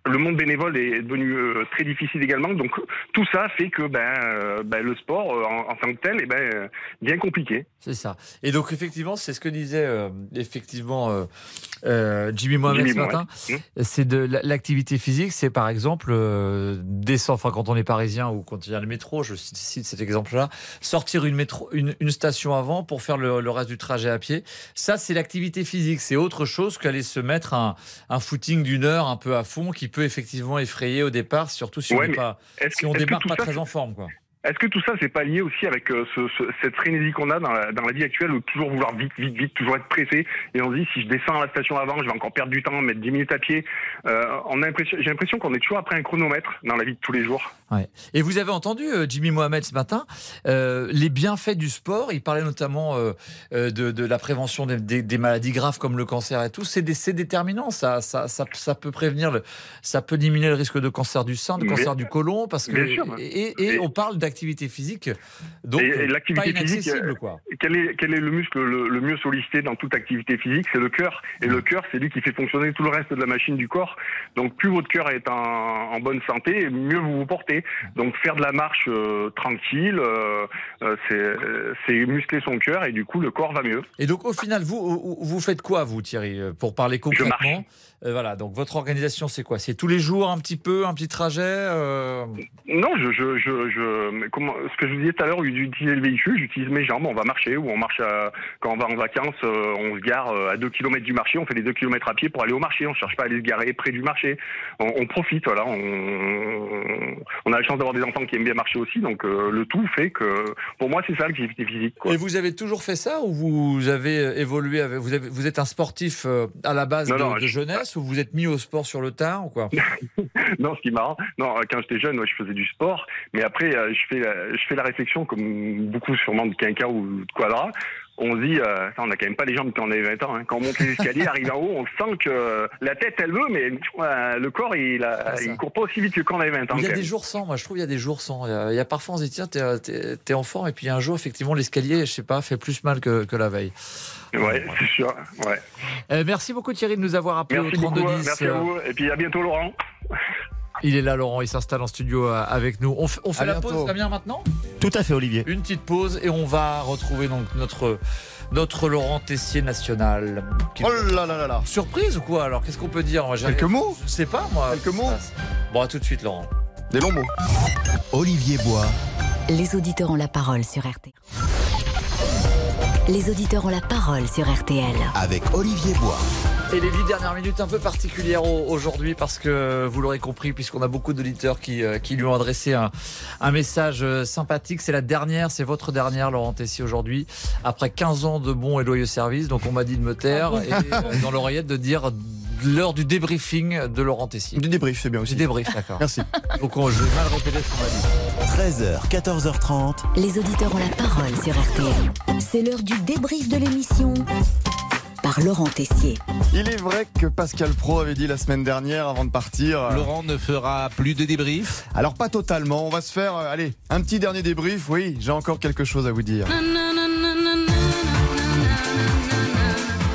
Le monde bénévole est devenu euh, très difficile également. Donc tout ça fait que ben, euh, ben, le sport euh, en, en tant que tel est ben, euh, bien compliqué. C'est ça. Et donc effectivement, c'est ce que disait euh, effectivement euh, euh, Jimmy Mohamed Jimmy ce matin. Mohamed. C'est de la- l'activité physique. C'est par exemple descendre, enfin quand on est parisien ou quand il y a le métro, je cite cet sortir une métro, une, une station avant pour faire le, le reste du trajet à pied. Ça, c'est l'activité physique. C'est autre chose qu'aller se mettre un, un footing d'une heure un peu à fond qui peut effectivement effrayer au départ, surtout si on Ouais, pas, si on démarre pas ça, très en forme, quoi. Est-ce que tout ça, c'est pas lié aussi avec euh, ce, ce- cette frénésie qu'on a dans la, dans la vie actuelle, où toujours vouloir vite, vite, vite, toujours être pressé, et on se dit si je descends à la station avant, je vais encore perdre du temps, mettre 10 minutes à pied. Euh, on a l'impression, j'ai l'impression qu'on est toujours après un chronomètre dans la vie de tous les jours. Ouais. Et vous avez entendu euh, Jimmy Mohamed ce matin euh, les bienfaits du sport. Il parlait notamment euh, de, de la prévention des, des- des maladies graves comme le cancer et tout. C'est déterminant. Ça, ça, ça, ça peut prévenir, le, ça peut diminuer le risque de cancer du sein, de Bien- cancer du côlon, parce que sûr. et, et on parle d'activité physique, donc l'activité physique, quoi. Quel est, quel est le muscle le, le mieux sollicité dans toute activité physique? C'est le cœur. Et le cœur, c'est lui qui fait fonctionner tout le reste de la machine du corps. Donc plus votre cœur est en, en bonne santé, mieux vous vous portez. Donc faire de la marche euh, tranquille, euh, euh, c'est muscler son cœur et du coup le corps va mieux. Et donc au final, vous, vous faites quoi, vous, Thierry, pour parler concrètement? Euh, Voilà. Donc votre organisation, c'est quoi? C'est tous les jours un petit peu, un petit trajet. euh, Non, je, je, je, comment, ce que je vous disais tout à l'heure, j'utilise le véhicule, j'utilise mes jambes, on va marcher ou on marche à- quand on va en vacances, euh, on se gare à 2 km du marché, on fait les 2 km à pied pour aller au marché, on cherche pas à aller se garer près du marché. On, on profite, voilà, on, on a la chance d'avoir des enfants qui aiment bien marcher aussi, donc euh, le tout fait que pour moi c'est ça l'activité physique. Quoi. Et vous avez toujours fait ça ou vous avez évolué avec, vous, avez- vous êtes un sportif à la base Non, de, non, de je- jeunesse ou vous êtes mis au sport sur le tard ou quoi? [laughs] Non, ce qui est marrant, non, quand j'étais jeune, ouais, je faisais du sport, mais après, euh, je fais, la- je fais la réflexion, comme beaucoup sûrement de quinca ou de quadra, on se dit, euh, on n'a quand même pas les jambes quand on avait 20 ans. hein. Quand on monte les escaliers, [laughs] arrive en haut, on sent que euh, la tête, elle veut, mais euh, le corps, il, a, il court pas aussi vite que quand on avait 20 ans. Il y a des jours sans, moi je trouve il y a des jours sans. Il y a, il y a parfois on se dit tiens t'es, t'es, t'es en forme et puis un jour effectivement l'escalier je sais pas fait plus mal que, que la veille. Ouais, c'est sûr. Ouais. Euh, merci beaucoup Thierry de nous avoir appelé Merci au beaucoup, 3210. merci à vous, et puis à bientôt Laurent. Il est là Laurent, il s'installe en studio euh, avec nous. On, fait À la bientôt. pause Damien maintenant? Tout à fait, Olivier. Une petite pause et on va retrouver donc notre notre Laurent Tessier national. Qui- Oh là là là là. Surprise ou quoi Alors? Qu'est-ce qu'on peut dire? Moi, Quelques mots Je sais pas moi. Quelques mots Bon à tout de suite Laurent. Des longs mots. Olivier Bois, Les auditeurs ont la parole sur RTL. Les auditeurs ont la parole sur RTL. Avec Olivier Bois. Et les huit dernières minutes un peu particulières au- aujourd'hui parce que vous l'aurez compris puisqu'on a beaucoup d'auditeurs qui, euh, qui lui ont adressé un, un message euh, sympathique. C'est la dernière, c'est votre dernière Laurent Tessier aujourd'hui après 15 ans de bons et loyaux services. Donc on m'a dit de me taire et euh, [laughs] dans l'oreillette de dire l'heure du débriefing de Laurent Tessier. Du débrief, c'est bien aussi. Du débrief, d'accord. Merci. Donc on, je vais mal répéter ce qu'on m'a dit. 13h, 14h30. Les auditeurs ont la parole sur RTL. C'est l'heure du débrief de l'émission par Laurent Tessier. Il est vrai que Pascal Pro avait dit la semaine dernière avant de partir. euh, Laurent ne fera plus de débrief Alors pas totalement, on va se faire, euh, allez, un petit dernier débrief. Oui, j'ai encore quelque chose à vous dire.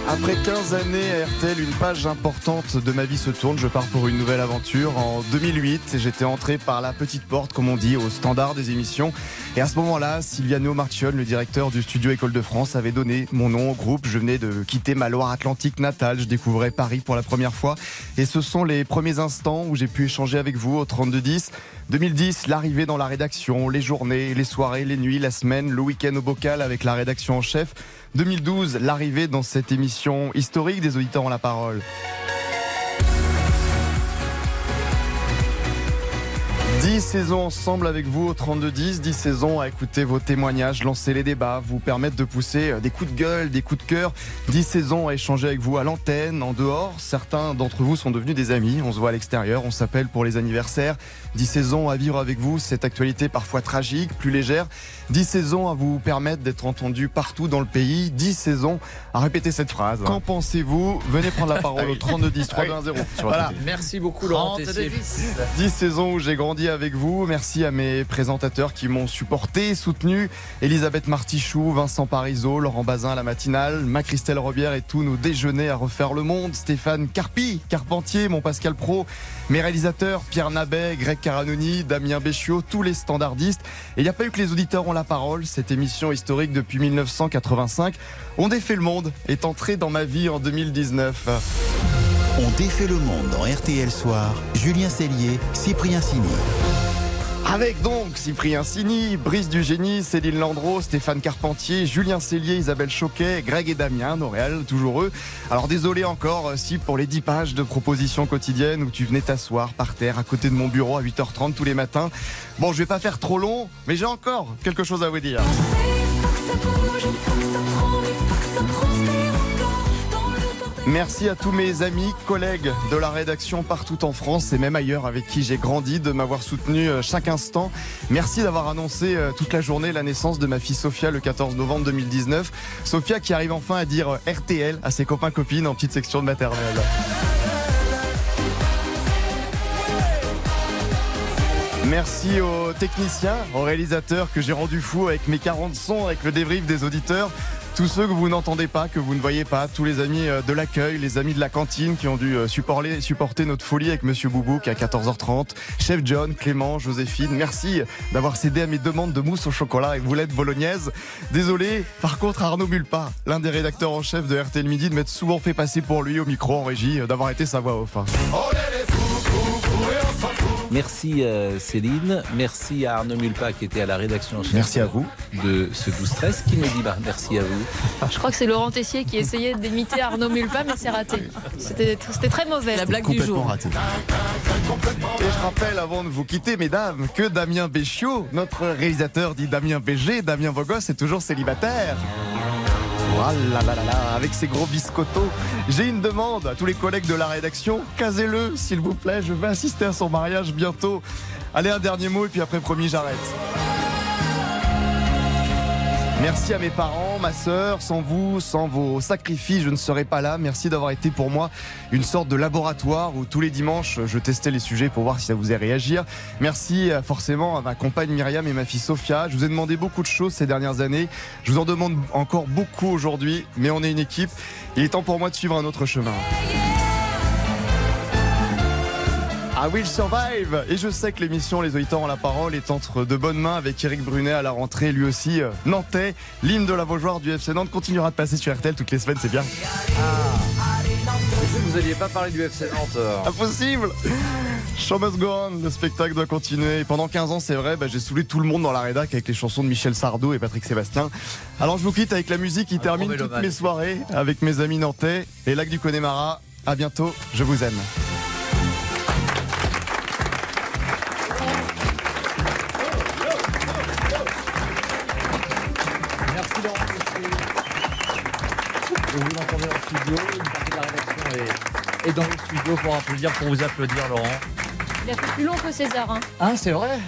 Après 15 années à RTL, une page importante de ma vie se tourne. Je pars pour une nouvelle aventure. En 2008, j'étais entré par la petite porte, comme on dit, au standard des émissions. Et à ce moment-là, Silviano Marchione, le directeur du studio École de France, avait donné mon nom au groupe. Je venais de quitter ma Loire-Atlantique natale. Je découvrais Paris pour la première fois. Et ce sont les premiers instants où j'ai pu échanger avec vous au 3210. 2010, l'arrivée dans la rédaction, les journées, les soirées, les nuits, la semaine, le week-end au bocal avec la rédaction en chef. 2012, l'arrivée dans cette émission historique des auditeurs ont la parole. 10 saisons ensemble avec vous au 32-10, 10 saisons à écouter vos témoignages, lancer les débats, vous permettre de pousser euh, des coups de gueule, des coups de cœur, 10 saisons à échanger avec vous à l'antenne, en dehors. Certains d'entre vous sont devenus des amis, on se voit à l'extérieur, on s'appelle pour les anniversaires. 10 saisons à vivre avec vous, cette actualité parfois tragique, plus légère. 10 saisons à vous permettre d'être entendu partout dans le pays. 10 saisons à répéter cette phrase. Qu'en pensez-vous? Venez prendre la parole au 32-10, 3 2 1 0 sur Voilà. Merci beaucoup Laurent Tessier. 10 saisons où j'ai grandi avec vous. Merci à mes présentateurs qui m'ont supporté, soutenu. Elisabeth Martichoux, Vincent Parisot, Laurent Bazin à la matinale, Ma-Christelle Robière et tous nos déjeuners à refaire le monde. Stéphane Carpi, Carpentier, mon Pascal Pro, mes réalisateurs Pierre Nabet, Greg Caranoni, Damien Béchiot, tous les standardistes. Et il n'y a pas eu que les auditeurs ont la parole. Cette émission historique depuis 1985. On défait le monde est entrée dans ma vie en 2019. On défait le monde dans RTL Soir. Julien Cellier, Cyprien Sini. Avec donc Cyprien Sini, Brice du Génie, Céline Landreau, Stéphane Carpentier, Julien Cellier, Isabelle Choquet, Greg et Damien, Noréal, toujours eux. Alors désolé encore euh, si pour les 10 pages de propositions quotidiennes où tu venais t'asseoir par terre à côté de mon bureau à 8h30 tous les matins. Bon, je vais pas faire trop long, mais j'ai encore quelque chose à vous dire. Merci à tous mes amis, collègues de la rédaction partout en France et même ailleurs avec qui j'ai grandi de m'avoir soutenu euh, chaque instant. Merci d'avoir annoncé euh, toute la journée la naissance de ma fille Sophia le 14 novembre 2019. Sophia qui arrive enfin à dire euh, RTL à ses copains copines en petite section de maternelle. Merci aux techniciens, aux réalisateurs que j'ai rendu fou avec mes 40 sons, avec le débrief des auditeurs. Tous ceux que vous n'entendez pas, que vous ne voyez pas, tous les amis euh, de l'accueil, les amis de la cantine qui ont dû euh, supporter, notre folie avec Monsieur Boubouk à 14h30, Chef John, Clément, Joséphine, merci d'avoir cédé à mes demandes de mousse au chocolat et boulettes bolognaises. Désolé, par contre Arnaud Mulpa, l'un des rédacteurs en chef de RTL Midi, de m'être souvent fait passer pour lui au micro en régie, euh, d'avoir été sa voix off. hein. Merci euh, Céline, merci à Arnaud Mulpa qui était à la rédaction en chef Merci à vous. de ce 12-13 qui nous dit bah, merci à vous. [laughs] Je crois que c'est Laurent Tessier qui essayait d'imiter Arnaud Mulpa, mais c'est raté. C'était très mauvais. La blague du jour. raté. Et je rappelle avant de vous quitter, mesdames, que Damien Béchiot, notre réalisateur dit Damien BG, Damien Vogos est toujours célibataire. Voilà, là, là, là, avec ses gros biscottos. J'ai une demande à tous les collègues de la rédaction. Casez-le, s'il vous plaît. Je vais assister à son mariage bientôt. Allez, un dernier mot et puis après, promis, j'arrête. Merci à mes parents, ma sœur. Sans vous, sans vos sacrifices, je ne serais pas là. Merci d'avoir été pour moi une sorte de laboratoire où tous les dimanches, je testais les sujets pour voir si ça vous faisait réagir. Merci euh, forcément à ma compagne Myriam et ma fille Sophia. Je vous ai demandé beaucoup de choses ces dernières années. Je vous en demande encore beaucoup aujourd'hui, mais on est une équipe. Il est temps pour moi de suivre un autre chemin. I Will Survive Et je sais que l'émission Les auditeurs ont la parole est entre de bonnes mains avec Eric Brunet à la rentrée, lui aussi euh, nantais. L'hymne de la Beaujoire du FC Nantes continuera de passer sur RTL toutes les semaines, c'est bien. Que vous vous alliez pas parler du FC Nantes. Impossible Show must go on, le spectacle doit continuer. Et pendant 15 ans, c'est vrai, bah, j'ai saoulé tout le monde dans la rédac avec les chansons de Michel Sardou et Patrick Sébastien. Alors je vous quitte avec la musique qui termine toutes mes soirées avec mes amis nantais, les lacs du Connemara. À bientôt, je vous aime. Dans le studio pour applaudir, pour vous applaudir Laurent. Il a fait plus long que César. Hein. Ah c'est vrai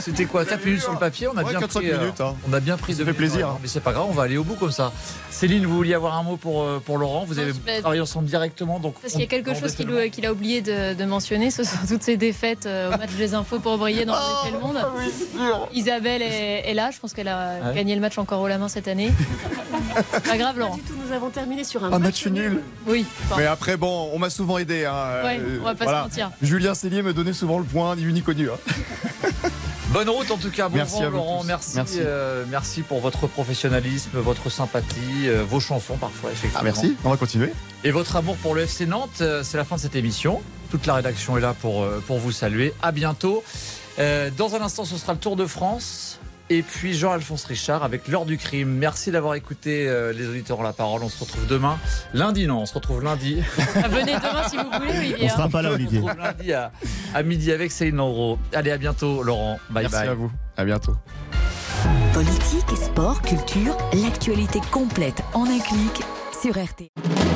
C'était quoi? 4 minutes sur le papier? On a Ouais, bien 4-5 pris, euh, minutes, hein. On a bien pris Ça deux fait minutes, plaisir, ouais, hein. Mais c'est pas grave, on va aller au bout comme ça. Céline, vous vouliez avoir un mot pour, euh, pour Laurent? Vous avez travaillé ensemble directement donc Parce qu'il y a quelque chose qu'il a oublié de, de mentionner, ce sont toutes ces défaites euh, au match des infos pour briller dans Oh, le monde. Isabelle est, est là, je pense qu'elle a Ouais. gagné le match encore haut la main cette année. Pas grave Laurent. Nous avons terminé sur un Un match nul Oui. Mais après, bon, on m'a souvent aidé. Hein. Ouais, Euh, on va pas se mentir. Julien Cellier me donnait souvent le point, ni vu ni connu. hein. [laughs] Bonne route en tout cas, bon Merci vent Laurent, tous. merci, Merci. euh, merci pour votre professionnalisme, votre sympathie, euh, vos chansons parfois effectivement. Ah, merci, on va continuer. Et votre amour pour le FC Nantes, euh, c'est la fin de cette émission. Toute la rédaction est là pour, euh, pour vous saluer. À bientôt. Euh, dans un instant, ce sera le Tour de France. Et puis Jean-Alphonse Richard avec l'heure du crime. Merci d'avoir écouté euh, les auditeurs ont la parole. On se retrouve demain. Lundi, non, on se retrouve lundi. Ah, venez demain si vous voulez, Olivier. hein. On se retrouve lundi à, à midi avec Céline Landreau. Allez, à bientôt, Laurent. Bye Merci bye. à vous. À bientôt. Politique, sport, culture, l'actualité complète en un clic sur RT.